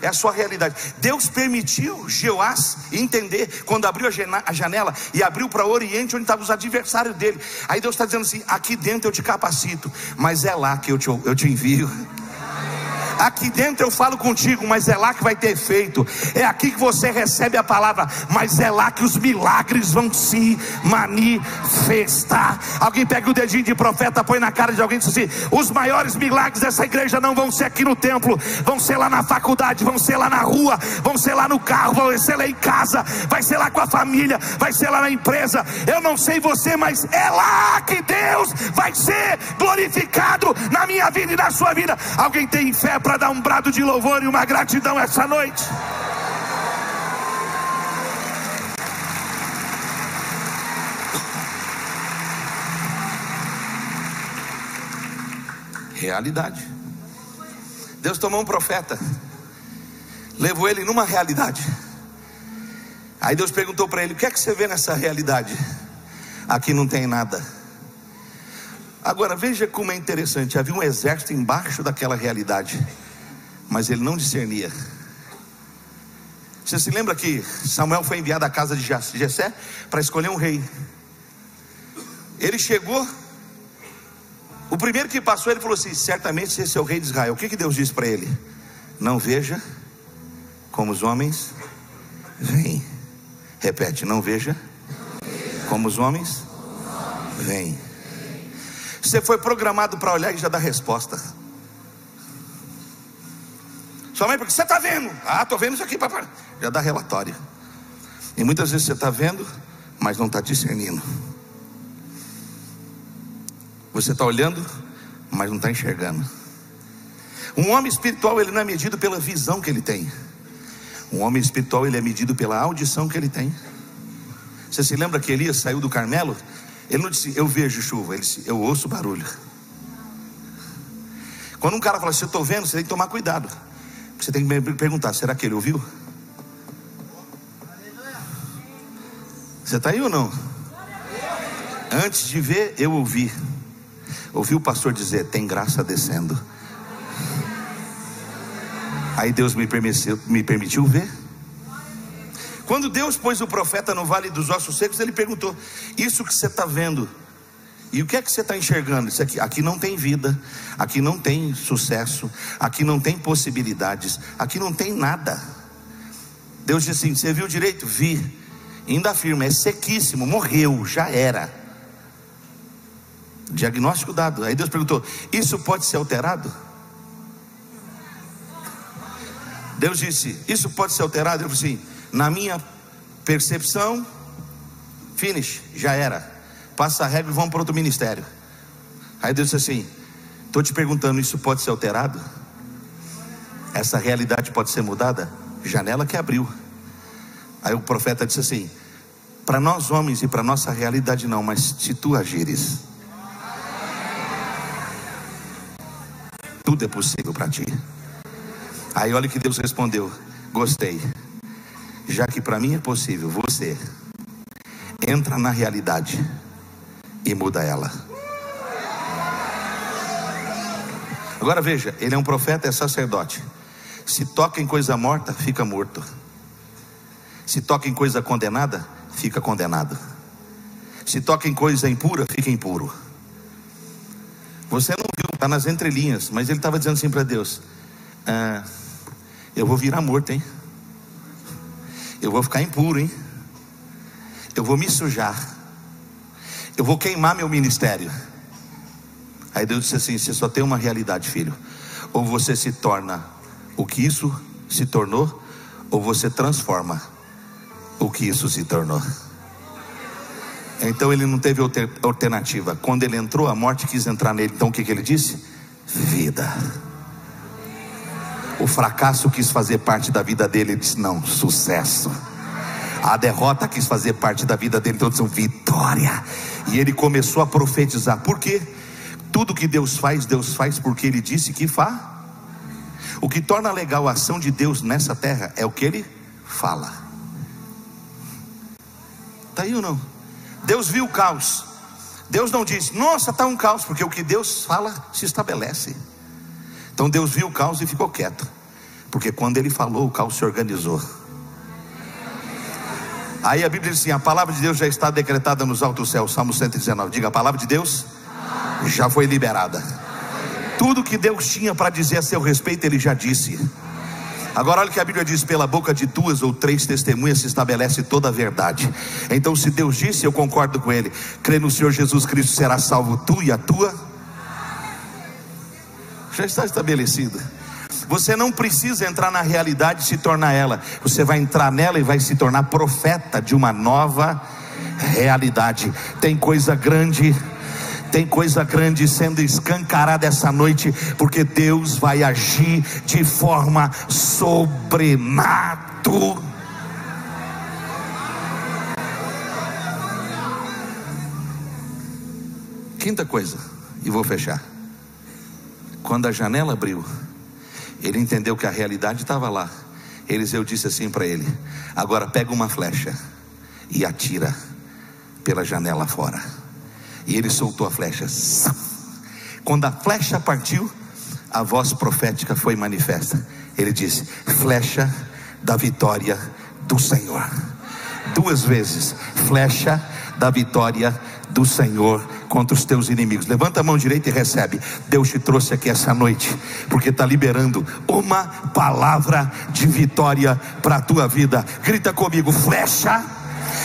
S1: é a sua realidade. Deus permitiu Jeoás entender quando abriu a janela e abriu para o Oriente, onde estavam os adversários dele. Aí Deus está dizendo assim: aqui dentro eu te capacito, mas é lá que eu te, eu te envio. Aqui dentro eu falo contigo, mas é lá que vai ter efeito. É aqui que você recebe a palavra, mas é lá que os milagres vão se manifestar. Alguém pega o dedinho de profeta, põe na cara de alguém e diz assim: os maiores milagres dessa igreja não vão ser aqui no templo, vão ser lá na faculdade, vão ser lá na rua, vão ser lá no carro, vão ser lá em casa, vai ser lá com a família, vai ser lá na empresa. Eu não sei você, mas é lá que Deus vai ser glorificado na minha vida e na sua vida. Alguém tem fé para dar um brado de louvor e uma gratidão essa noite? Realidade. Deus tomou um profeta, levou ele numa realidade. Aí Deus perguntou para ele: O que é que você vê nessa realidade? Aqui não tem nada. Agora veja como é interessante: havia um exército embaixo daquela realidade, mas ele não discernia. Você se lembra que Samuel foi enviado à casa de Jessé para escolher um rei? Ele chegou, o primeiro que passou, ele falou assim: certamente esse é o rei de Israel. O que, que Deus disse para ele? Não veja como os homens vêm. Repete, não veja como os homens vêm. Você foi programado para olhar e já dar resposta. Sua mãe, porque você está vendo? Ah, estou vendo isso aqui, papai. Já dá relatório. E muitas vezes você está vendo, mas não está discernindo. Você está olhando, mas não está enxergando. Um homem espiritual, ele não é medido pela visão que ele tem. Um homem espiritual, ele é medido pela audição que ele tem. Você se lembra que Elias saiu do Carmelo? Ele não disse, eu vejo chuva, ele disse, eu ouço barulho. Quando um cara fala assim, eu estou vendo, você tem que tomar cuidado. Você tem que perguntar, será que ele ouviu? Você está aí ou não? Antes de ver, eu ouvi. Ouvi o pastor dizer: tem graça descendo. Aí Deus me permitiu, me permitiu ver. Quando Deus pôs o profeta no vale dos ossos secos, ele perguntou: Isso que você está vendo, e o que é que você está enxergando? Isso aqui, aqui não tem vida, aqui não tem sucesso, aqui não tem possibilidades, aqui não tem nada. Deus disse assim: Você viu direito? Vi. Ainda afirma: É sequíssimo, morreu, já era. Diagnóstico dado. Aí Deus perguntou: Isso pode ser alterado? Deus disse: Isso pode ser alterado? Eu falei assim: Na minha percepção, finish, já era. Passa a regra e vamos para outro ministério. Aí Deus disse assim: Estou te perguntando, isso pode ser alterado? Essa realidade pode ser mudada? Janela que abriu. Aí o profeta disse assim: Para nós homens e para nossa realidade não, mas se tu agires. tudo é possível para ti. Aí olha que Deus respondeu: Gostei. Já que para mim é possível, você entra na realidade e muda ela. Agora veja, ele é um profeta, é sacerdote. Se toca em coisa morta, fica morto. Se toca em coisa condenada, fica condenado. Se toca em coisa impura, fica impuro. Você não viu, está nas entrelinhas, mas ele estava dizendo assim para Deus: ah, Eu vou virar morto, hein? Eu vou ficar impuro, hein? Eu vou me sujar. Eu vou queimar meu ministério. Aí Deus disse assim: Você só tem uma realidade, filho. Ou você se torna o que isso se tornou, ou você transforma o que isso se tornou. Então ele não teve alternativa. Quando ele entrou, a morte quis entrar nele. Então o que, que ele disse? Vida. O fracasso quis fazer parte da vida dele. Ele disse: Não, sucesso. A derrota quis fazer parte da vida dele. Então disse: Vitória. E ele começou a profetizar. Por quê? Tudo que Deus faz, Deus faz porque ele disse que faz. O que torna legal a ação de Deus nessa terra é o que ele fala. Está aí ou não? Deus viu o caos. Deus não disse, nossa, está um caos, porque o que Deus fala se estabelece. Então Deus viu o caos e ficou quieto, porque quando Ele falou, o caos se organizou. Aí a Bíblia diz assim: a palavra de Deus já está decretada nos altos céus, Salmo 119. Diga, a palavra de Deus já foi liberada. Tudo que Deus tinha para dizer a seu respeito, Ele já disse. Agora olha o que a Bíblia diz: pela boca de duas ou três testemunhas se estabelece toda a verdade. Então, se Deus disse, eu concordo com Ele. Crê no Senhor Jesus Cristo, será salvo tu e a tua. Já está estabelecido. Você não precisa entrar na realidade e se tornar ela. Você vai entrar nela e vai se tornar profeta de uma nova realidade. Tem coisa grande tem coisa grande sendo escancarada essa noite, porque Deus vai agir de forma sobrenatural. Quinta coisa, e vou fechar. Quando a janela abriu, ele entendeu que a realidade estava lá. Eliseu disse assim para ele: Agora pega uma flecha e atira pela janela fora. E ele soltou a flecha. Quando a flecha partiu, a voz profética foi manifesta. Ele disse: Flecha da vitória do Senhor. Duas vezes, flecha da vitória do Senhor contra os teus inimigos. Levanta a mão direita e recebe. Deus te trouxe aqui essa noite, porque está liberando uma palavra de vitória para a tua vida. Grita comigo: flecha,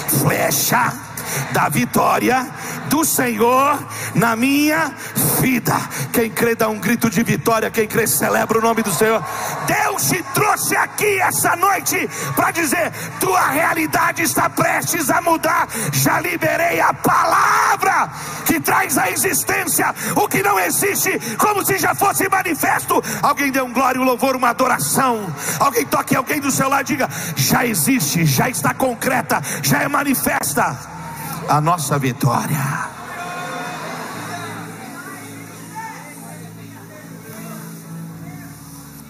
S1: flecha da vitória do Senhor na minha vida. Quem crê dá um grito de vitória, quem crê celebra o nome do Senhor. Deus te trouxe aqui essa noite para dizer: tua realidade está prestes a mudar. Já liberei a palavra que traz à existência o que não existe, como se já fosse manifesto. Alguém dê um glória, um louvor, uma adoração. Alguém toque alguém do seu lado e diga: já existe, já está concreta, já é manifesta a nossa vitória.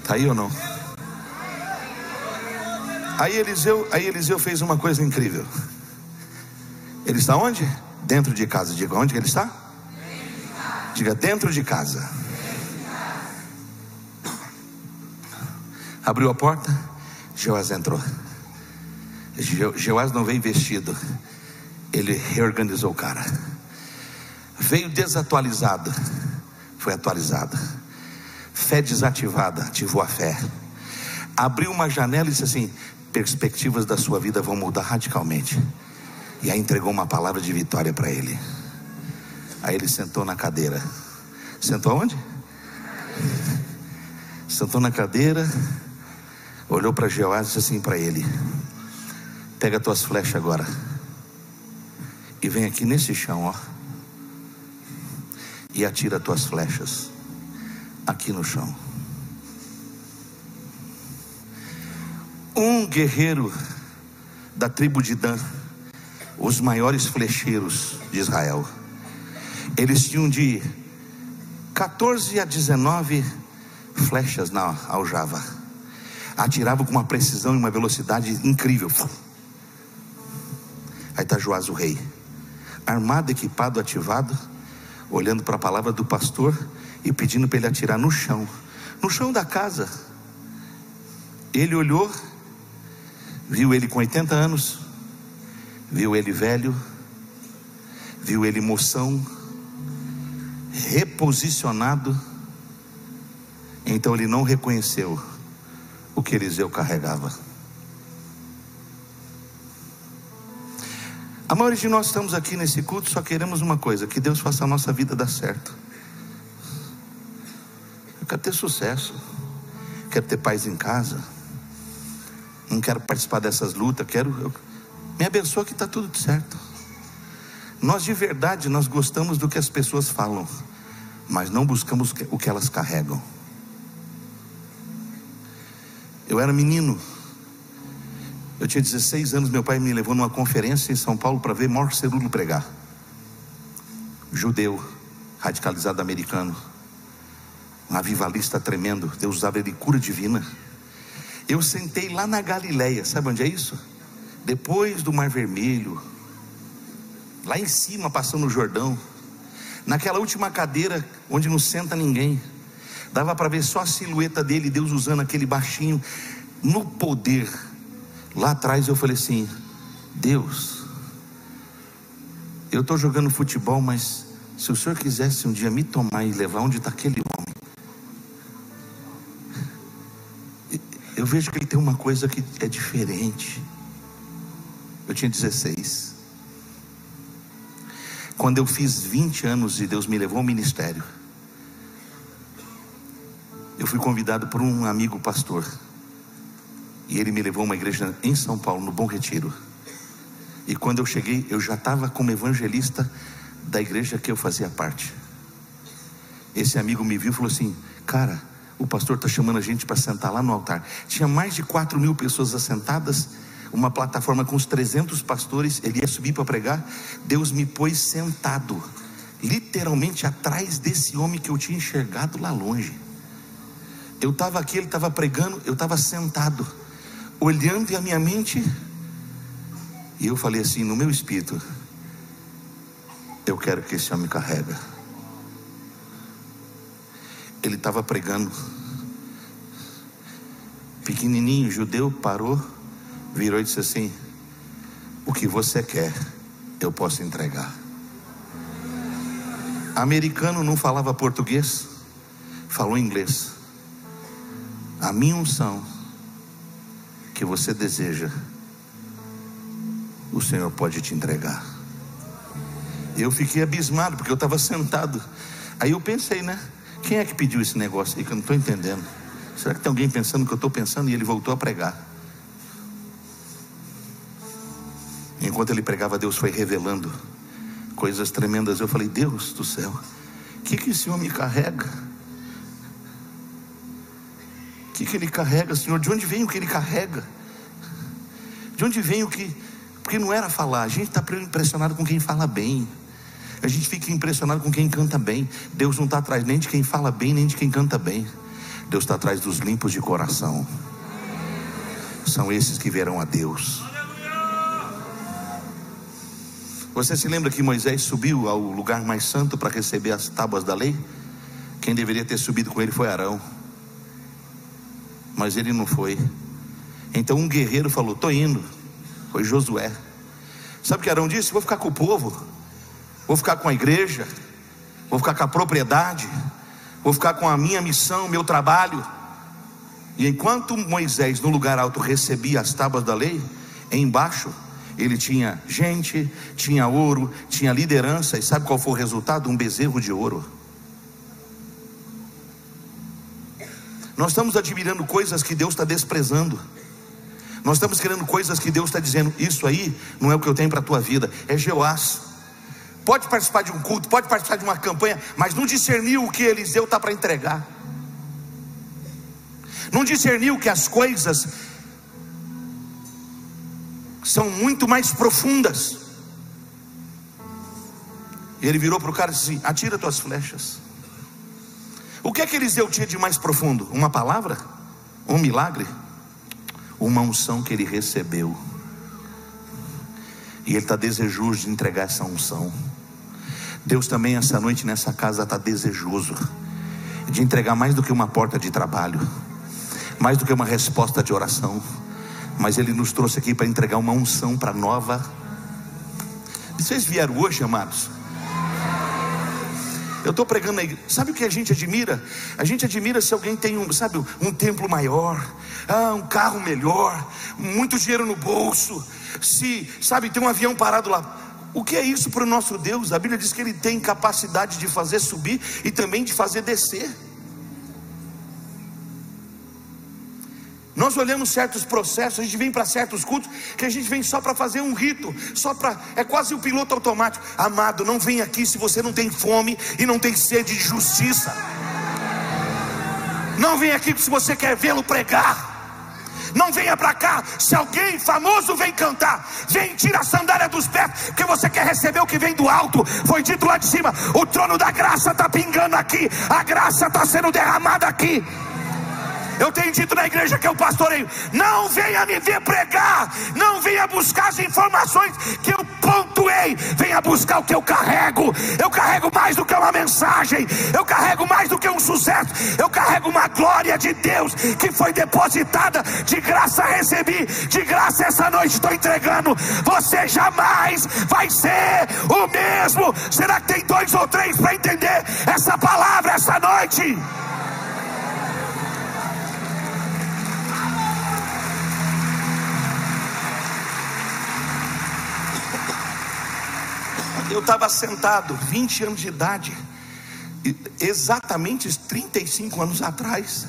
S1: Está aí ou não? Aí Eliseu, aí Eliseu fez uma coisa incrível. Ele está onde? Dentro de casa. Diga onde ele está? Diga dentro de casa. Abriu a porta, Joás entrou. Joás não veio vestido, ele reorganizou o cara. Veio desatualizado, foi atualizado. Fé desativada, ativou a fé. Abriu uma janela e disse assim: perspectivas da sua vida vão mudar radicalmente. E aí entregou uma palavra de vitória para ele. Aí ele sentou na cadeira. Sentou onde? Sentou na cadeira, olhou para Jeová e disse assim para ele: Pega tuas flechas agora e vem aqui nesse chão, ó, e atira tuas flechas aqui no chão. Um guerreiro da tribo de Dan, os maiores flecheiros de Israel, eles tinham de 14 a 19 flechas na aljava, atiravam com uma precisão e uma velocidade incrível. Aí está Joás o rei armado, equipado, ativado, olhando para a palavra do pastor e pedindo para ele atirar no chão, no chão da casa. Ele olhou, viu ele com 80 anos, viu ele velho, viu ele moção, reposicionado. Então ele não reconheceu o que Eliseu carregava. A maioria de nós estamos aqui nesse culto só queremos uma coisa: que Deus faça a nossa vida dar certo. Eu quero ter sucesso, quero ter paz em casa, não quero participar dessas lutas, quero. Eu, me abençoa que está tudo certo. Nós de verdade nós gostamos do que as pessoas falam, mas não buscamos o que elas carregam. Eu era menino, eu tinha 16 anos, meu pai me levou numa conferência em São Paulo para ver Mor Cerulo pregar. Judeu, radicalizado americano, um avivalista tremendo, Deus usava ele cura divina. Eu sentei lá na Galileia, sabe onde é isso? Depois do Mar Vermelho, lá em cima, passando o Jordão, naquela última cadeira onde não senta ninguém, dava para ver só a silhueta dele, Deus usando aquele baixinho, no poder Lá atrás eu falei assim: Deus, eu estou jogando futebol, mas se o Senhor quisesse um dia me tomar e levar onde está aquele homem, eu vejo que ele tem uma coisa que é diferente. Eu tinha 16. Quando eu fiz 20 anos e Deus me levou ao ministério, eu fui convidado por um amigo pastor e ele me levou a uma igreja em São Paulo, no Bom Retiro. E quando eu cheguei, eu já estava como evangelista da igreja que eu fazia parte. Esse amigo me viu e falou assim: Cara, o pastor está chamando a gente para sentar lá no altar. Tinha mais de 4 mil pessoas assentadas, uma plataforma com os 300 pastores. Ele ia subir para pregar. Deus me pôs sentado, literalmente atrás desse homem que eu tinha enxergado lá longe. Eu estava aqui, ele estava pregando, eu estava sentado, olhando e a minha mente. E eu falei assim no meu espírito: Eu quero que esse homem carrega. Ele estava pregando. Pequenininho, judeu, parou, virou e disse assim: O que você quer, eu posso entregar. Americano não falava português, falou inglês. A minha unção que você deseja, o Senhor pode te entregar. Eu fiquei abismado, porque eu estava sentado. Aí eu pensei, né? Quem é que pediu esse negócio aí que eu não estou entendendo? Será que tem alguém pensando o que eu estou pensando? E ele voltou a pregar. Enquanto ele pregava, Deus foi revelando coisas tremendas. Eu falei, Deus do céu, o que, que esse homem carrega? Que, que ele carrega, Senhor? De onde vem o que ele carrega? De onde vem o que. Porque não era falar, a gente está impressionado com quem fala bem. A gente fica impressionado com quem canta bem. Deus não está atrás nem de quem fala bem, nem de quem canta bem. Deus está atrás dos limpos de coração. São esses que verão a Deus. Você se lembra que Moisés subiu ao lugar mais santo para receber as tábuas da lei? Quem deveria ter subido com ele foi Arão. Mas ele não foi. Então um guerreiro falou: Estou indo. Foi Josué. Sabe o que Arão disse? Vou ficar com o povo vou ficar com a igreja, vou ficar com a propriedade, vou ficar com a minha missão, meu trabalho. E enquanto Moisés no lugar alto recebia as tábuas da lei, embaixo ele tinha gente, tinha ouro, tinha liderança, e sabe qual foi o resultado? Um bezerro de ouro. Nós estamos admirando coisas que Deus está desprezando. Nós estamos querendo coisas que Deus está dizendo, isso aí não é o que eu tenho para a tua vida, é Jeoás pode participar de um culto, pode participar de uma campanha, mas não discerniu o que Eliseu está para entregar. Não discerniu que as coisas são muito mais profundas. Ele virou para o cara e disse: assim, Atira tuas flechas. O que é que Eliseu tinha de mais profundo? Uma palavra? Um milagre? Uma unção que ele recebeu. E ele está desejoso de entregar essa unção. Deus também essa noite nessa casa está desejoso de entregar mais do que uma porta de trabalho, mais do que uma resposta de oração, mas Ele nos trouxe aqui para entregar uma unção para nova. Vocês vieram hoje, amados? Eu estou pregando aí. Sabe o que a gente admira? A gente admira se alguém tem um, sabe, um templo maior, ah, um carro melhor, muito dinheiro no bolso. Se, sabe, tem um avião parado lá. O que é isso para o nosso Deus? A Bíblia diz que Ele tem capacidade de fazer subir e também de fazer descer. Nós olhamos certos processos, a gente vem para certos cultos, que a gente vem só para fazer um rito, só para. É quase o um piloto automático. Amado, não vem aqui se você não tem fome e não tem sede de justiça. Não vem aqui se você quer vê-lo pregar. Não venha para cá. Se alguém famoso vem cantar, vem tira a sandália dos pés, porque você quer receber o que vem do alto. Foi dito lá de cima: o trono da graça está pingando aqui, a graça está sendo derramada aqui. Eu tenho dito na igreja que eu pastoreio: não venha me ver pregar, não venha buscar as informações que eu pontuei, venha buscar o que eu carrego. Eu carrego mais do que uma mensagem, eu carrego mais do que um sucesso, eu carrego uma glória de Deus que foi depositada, de graça recebi, de graça essa noite estou entregando. Você jamais vai ser o mesmo. Será que tem dois ou três para entender essa palavra essa noite? Eu estava sentado, 20 anos de idade, exatamente 35 anos atrás.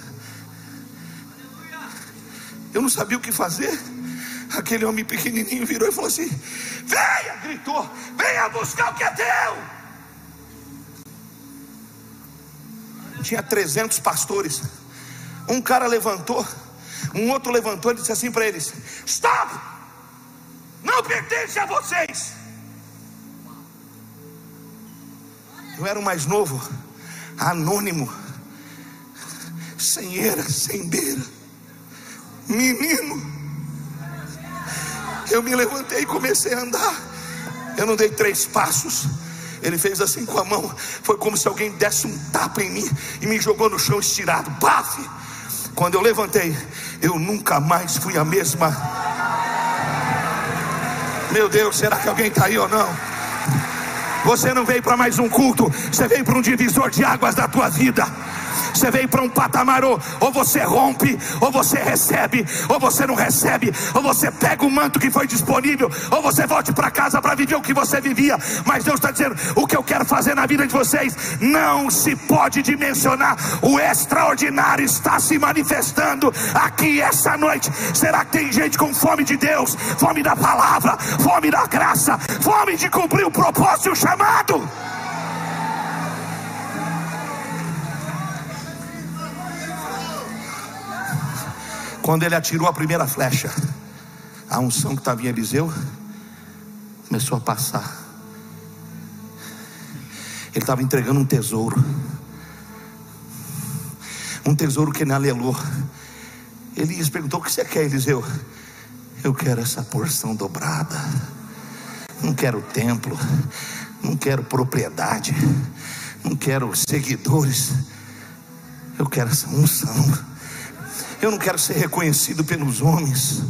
S1: Eu não sabia o que fazer. Aquele homem pequenininho virou e falou assim: Venha, gritou, venha buscar o que é teu. Tinha 300 pastores. Um cara levantou, um outro levantou e disse assim para eles: Stop! Não pertence a vocês. Eu era o mais novo, anônimo, sem era, sem beira, menino. Eu me levantei e comecei a andar. Eu não dei três passos. Ele fez assim com a mão. Foi como se alguém desse um tapa em mim e me jogou no chão estirado. Bafe! Quando eu levantei, eu nunca mais fui a mesma. Meu Deus, será que alguém está aí ou não? Você não veio para mais um culto, você veio para um divisor de águas da tua vida. Você veio para um patamar, ou, ou você rompe, ou você recebe, ou você não recebe, ou você pega o manto que foi disponível, ou você volte para casa para viver o que você vivia. Mas Deus está dizendo: o que eu quero fazer na vida de vocês não se pode dimensionar. O extraordinário está se manifestando aqui essa noite. Será que tem gente com fome de Deus, fome da palavra, fome da graça, fome de cumprir o propósito e o chamado? Quando ele atirou a primeira flecha, a unção que estava em Eliseu começou a passar. Ele estava entregando um tesouro. Um tesouro que ele alelou. Elias perguntou: O que você quer, Eliseu? Eu quero essa porção dobrada. Não quero templo. Não quero propriedade. Não quero seguidores. Eu quero essa unção. Eu não quero ser reconhecido pelos homens.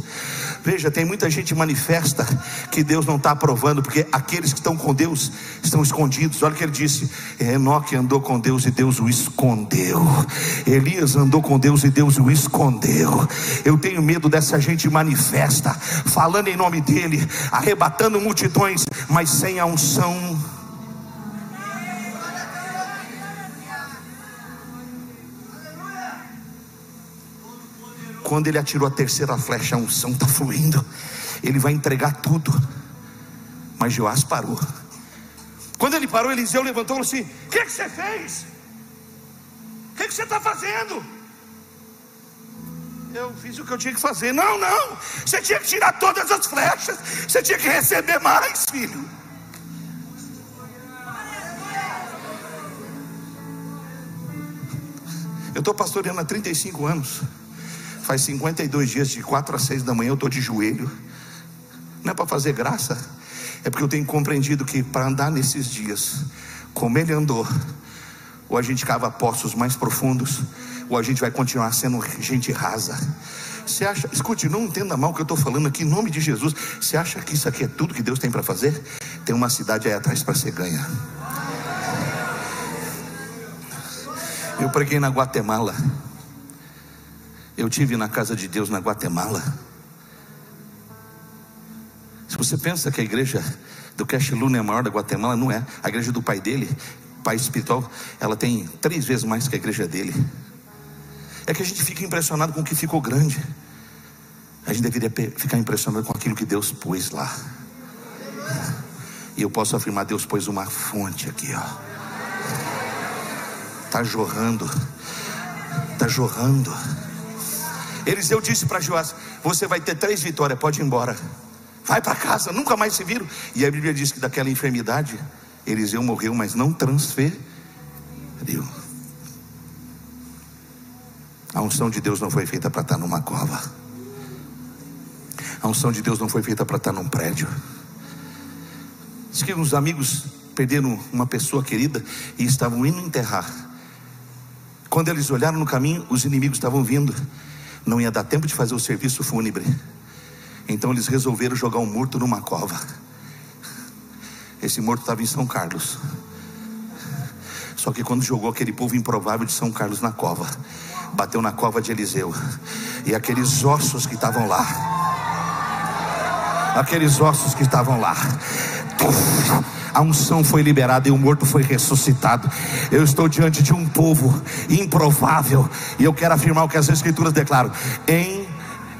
S1: Veja, tem muita gente manifesta que Deus não está aprovando, porque aqueles que estão com Deus estão escondidos. Olha o que ele disse: Enoque andou com Deus e Deus o escondeu. Elias andou com Deus e Deus o escondeu. Eu tenho medo dessa gente manifesta, falando em nome dele, arrebatando multidões, mas sem a unção Quando ele atirou a terceira flecha, a unção está fluindo. Ele vai entregar tudo. Mas Joás parou. Quando ele parou, Eliseu levantou e falou assim: O que, que você fez? O que, que você está fazendo? Eu fiz o que eu tinha que fazer. Não, não. Você tinha que tirar todas as flechas. Você tinha que receber mais, filho. Eu estou pastoreando há 35 anos. Faz 52 dias, de 4 a 6 da manhã, eu estou de joelho. Não é para fazer graça, é porque eu tenho compreendido que para andar nesses dias, como ele andou, ou a gente cava poços mais profundos, ou a gente vai continuar sendo gente rasa. Você acha, escute, não entenda mal o que eu estou falando aqui, em nome de Jesus. Você acha que isso aqui é tudo que Deus tem para fazer? Tem uma cidade aí atrás para ser ganha. Eu preguei na Guatemala. Eu tive na casa de Deus na Guatemala. Se você pensa que a igreja do Cash Luna é maior da Guatemala, não é. A igreja do pai dele, pai espiritual, ela tem três vezes mais que a igreja dele. É que a gente fica impressionado com o que ficou grande. A gente deveria ficar impressionado com aquilo que Deus pôs lá. E eu posso afirmar, Deus pôs uma fonte aqui, ó. Tá jorrando. Tá jorrando. Eliseu disse para Joás: Você vai ter três vitórias, pode ir embora. Vai para casa, nunca mais se viram. E a Bíblia diz que daquela enfermidade, Eliseu morreu, mas não transferiu. A unção de Deus não foi feita para estar numa cova. A unção de Deus não foi feita para estar num prédio. Diz que uns amigos perderam uma pessoa querida e estavam indo enterrar. Quando eles olharam no caminho, os inimigos estavam vindo não ia dar tempo de fazer o serviço fúnebre. Então eles resolveram jogar um morto numa cova. Esse morto estava em São Carlos. Só que quando jogou aquele povo improvável de São Carlos na cova, bateu na cova de Eliseu. E aqueles ossos que estavam lá, aqueles ossos que estavam lá, a unção foi liberada e o morto foi ressuscitado. Eu estou diante de um povo improvável e eu quero afirmar o que as Escrituras declaram: em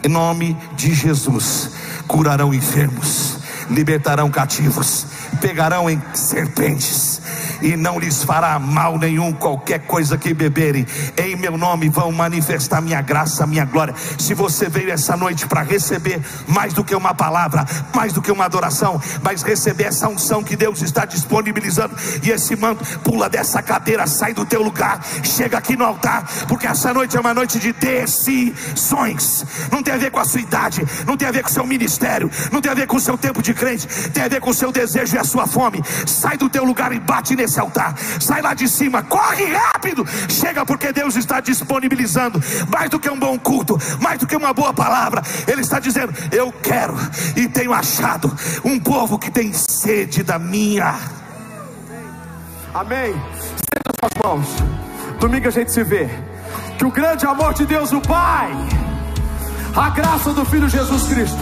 S1: nome de Jesus, curarão enfermos, libertarão cativos, pegarão em serpentes e não lhes fará mal nenhum qualquer coisa que beberem. Em meu nome vão manifestar minha graça, minha glória. Se você veio essa noite para receber mais do que uma palavra, mais do que uma adoração, mas receber essa unção que Deus está disponibilizando e esse manto pula dessa cadeira, sai do teu lugar, chega aqui no altar, porque essa noite é uma noite de decisões. Não tem a ver com a sua idade, não tem a ver com o seu ministério, não tem a ver com o seu tempo de crente, tem a ver com o seu desejo e a sua fome. Sai do teu lugar e bate nesse esse altar. Sai lá de cima, corre rápido. Chega porque Deus está disponibilizando mais do que um bom culto, mais do que uma boa palavra. Ele está dizendo: Eu quero e tenho achado um povo que tem sede da minha.
S2: Amém. Estenda suas mãos. Domingo a gente se vê. Que o grande amor de Deus, o Pai, a graça do Filho Jesus Cristo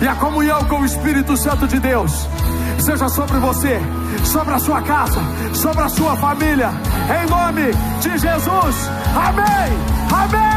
S2: e a comunhão com o Espírito Santo de Deus seja sobre você, sobre a sua casa, sobre a sua família, em nome de Jesus. Amém. Amém.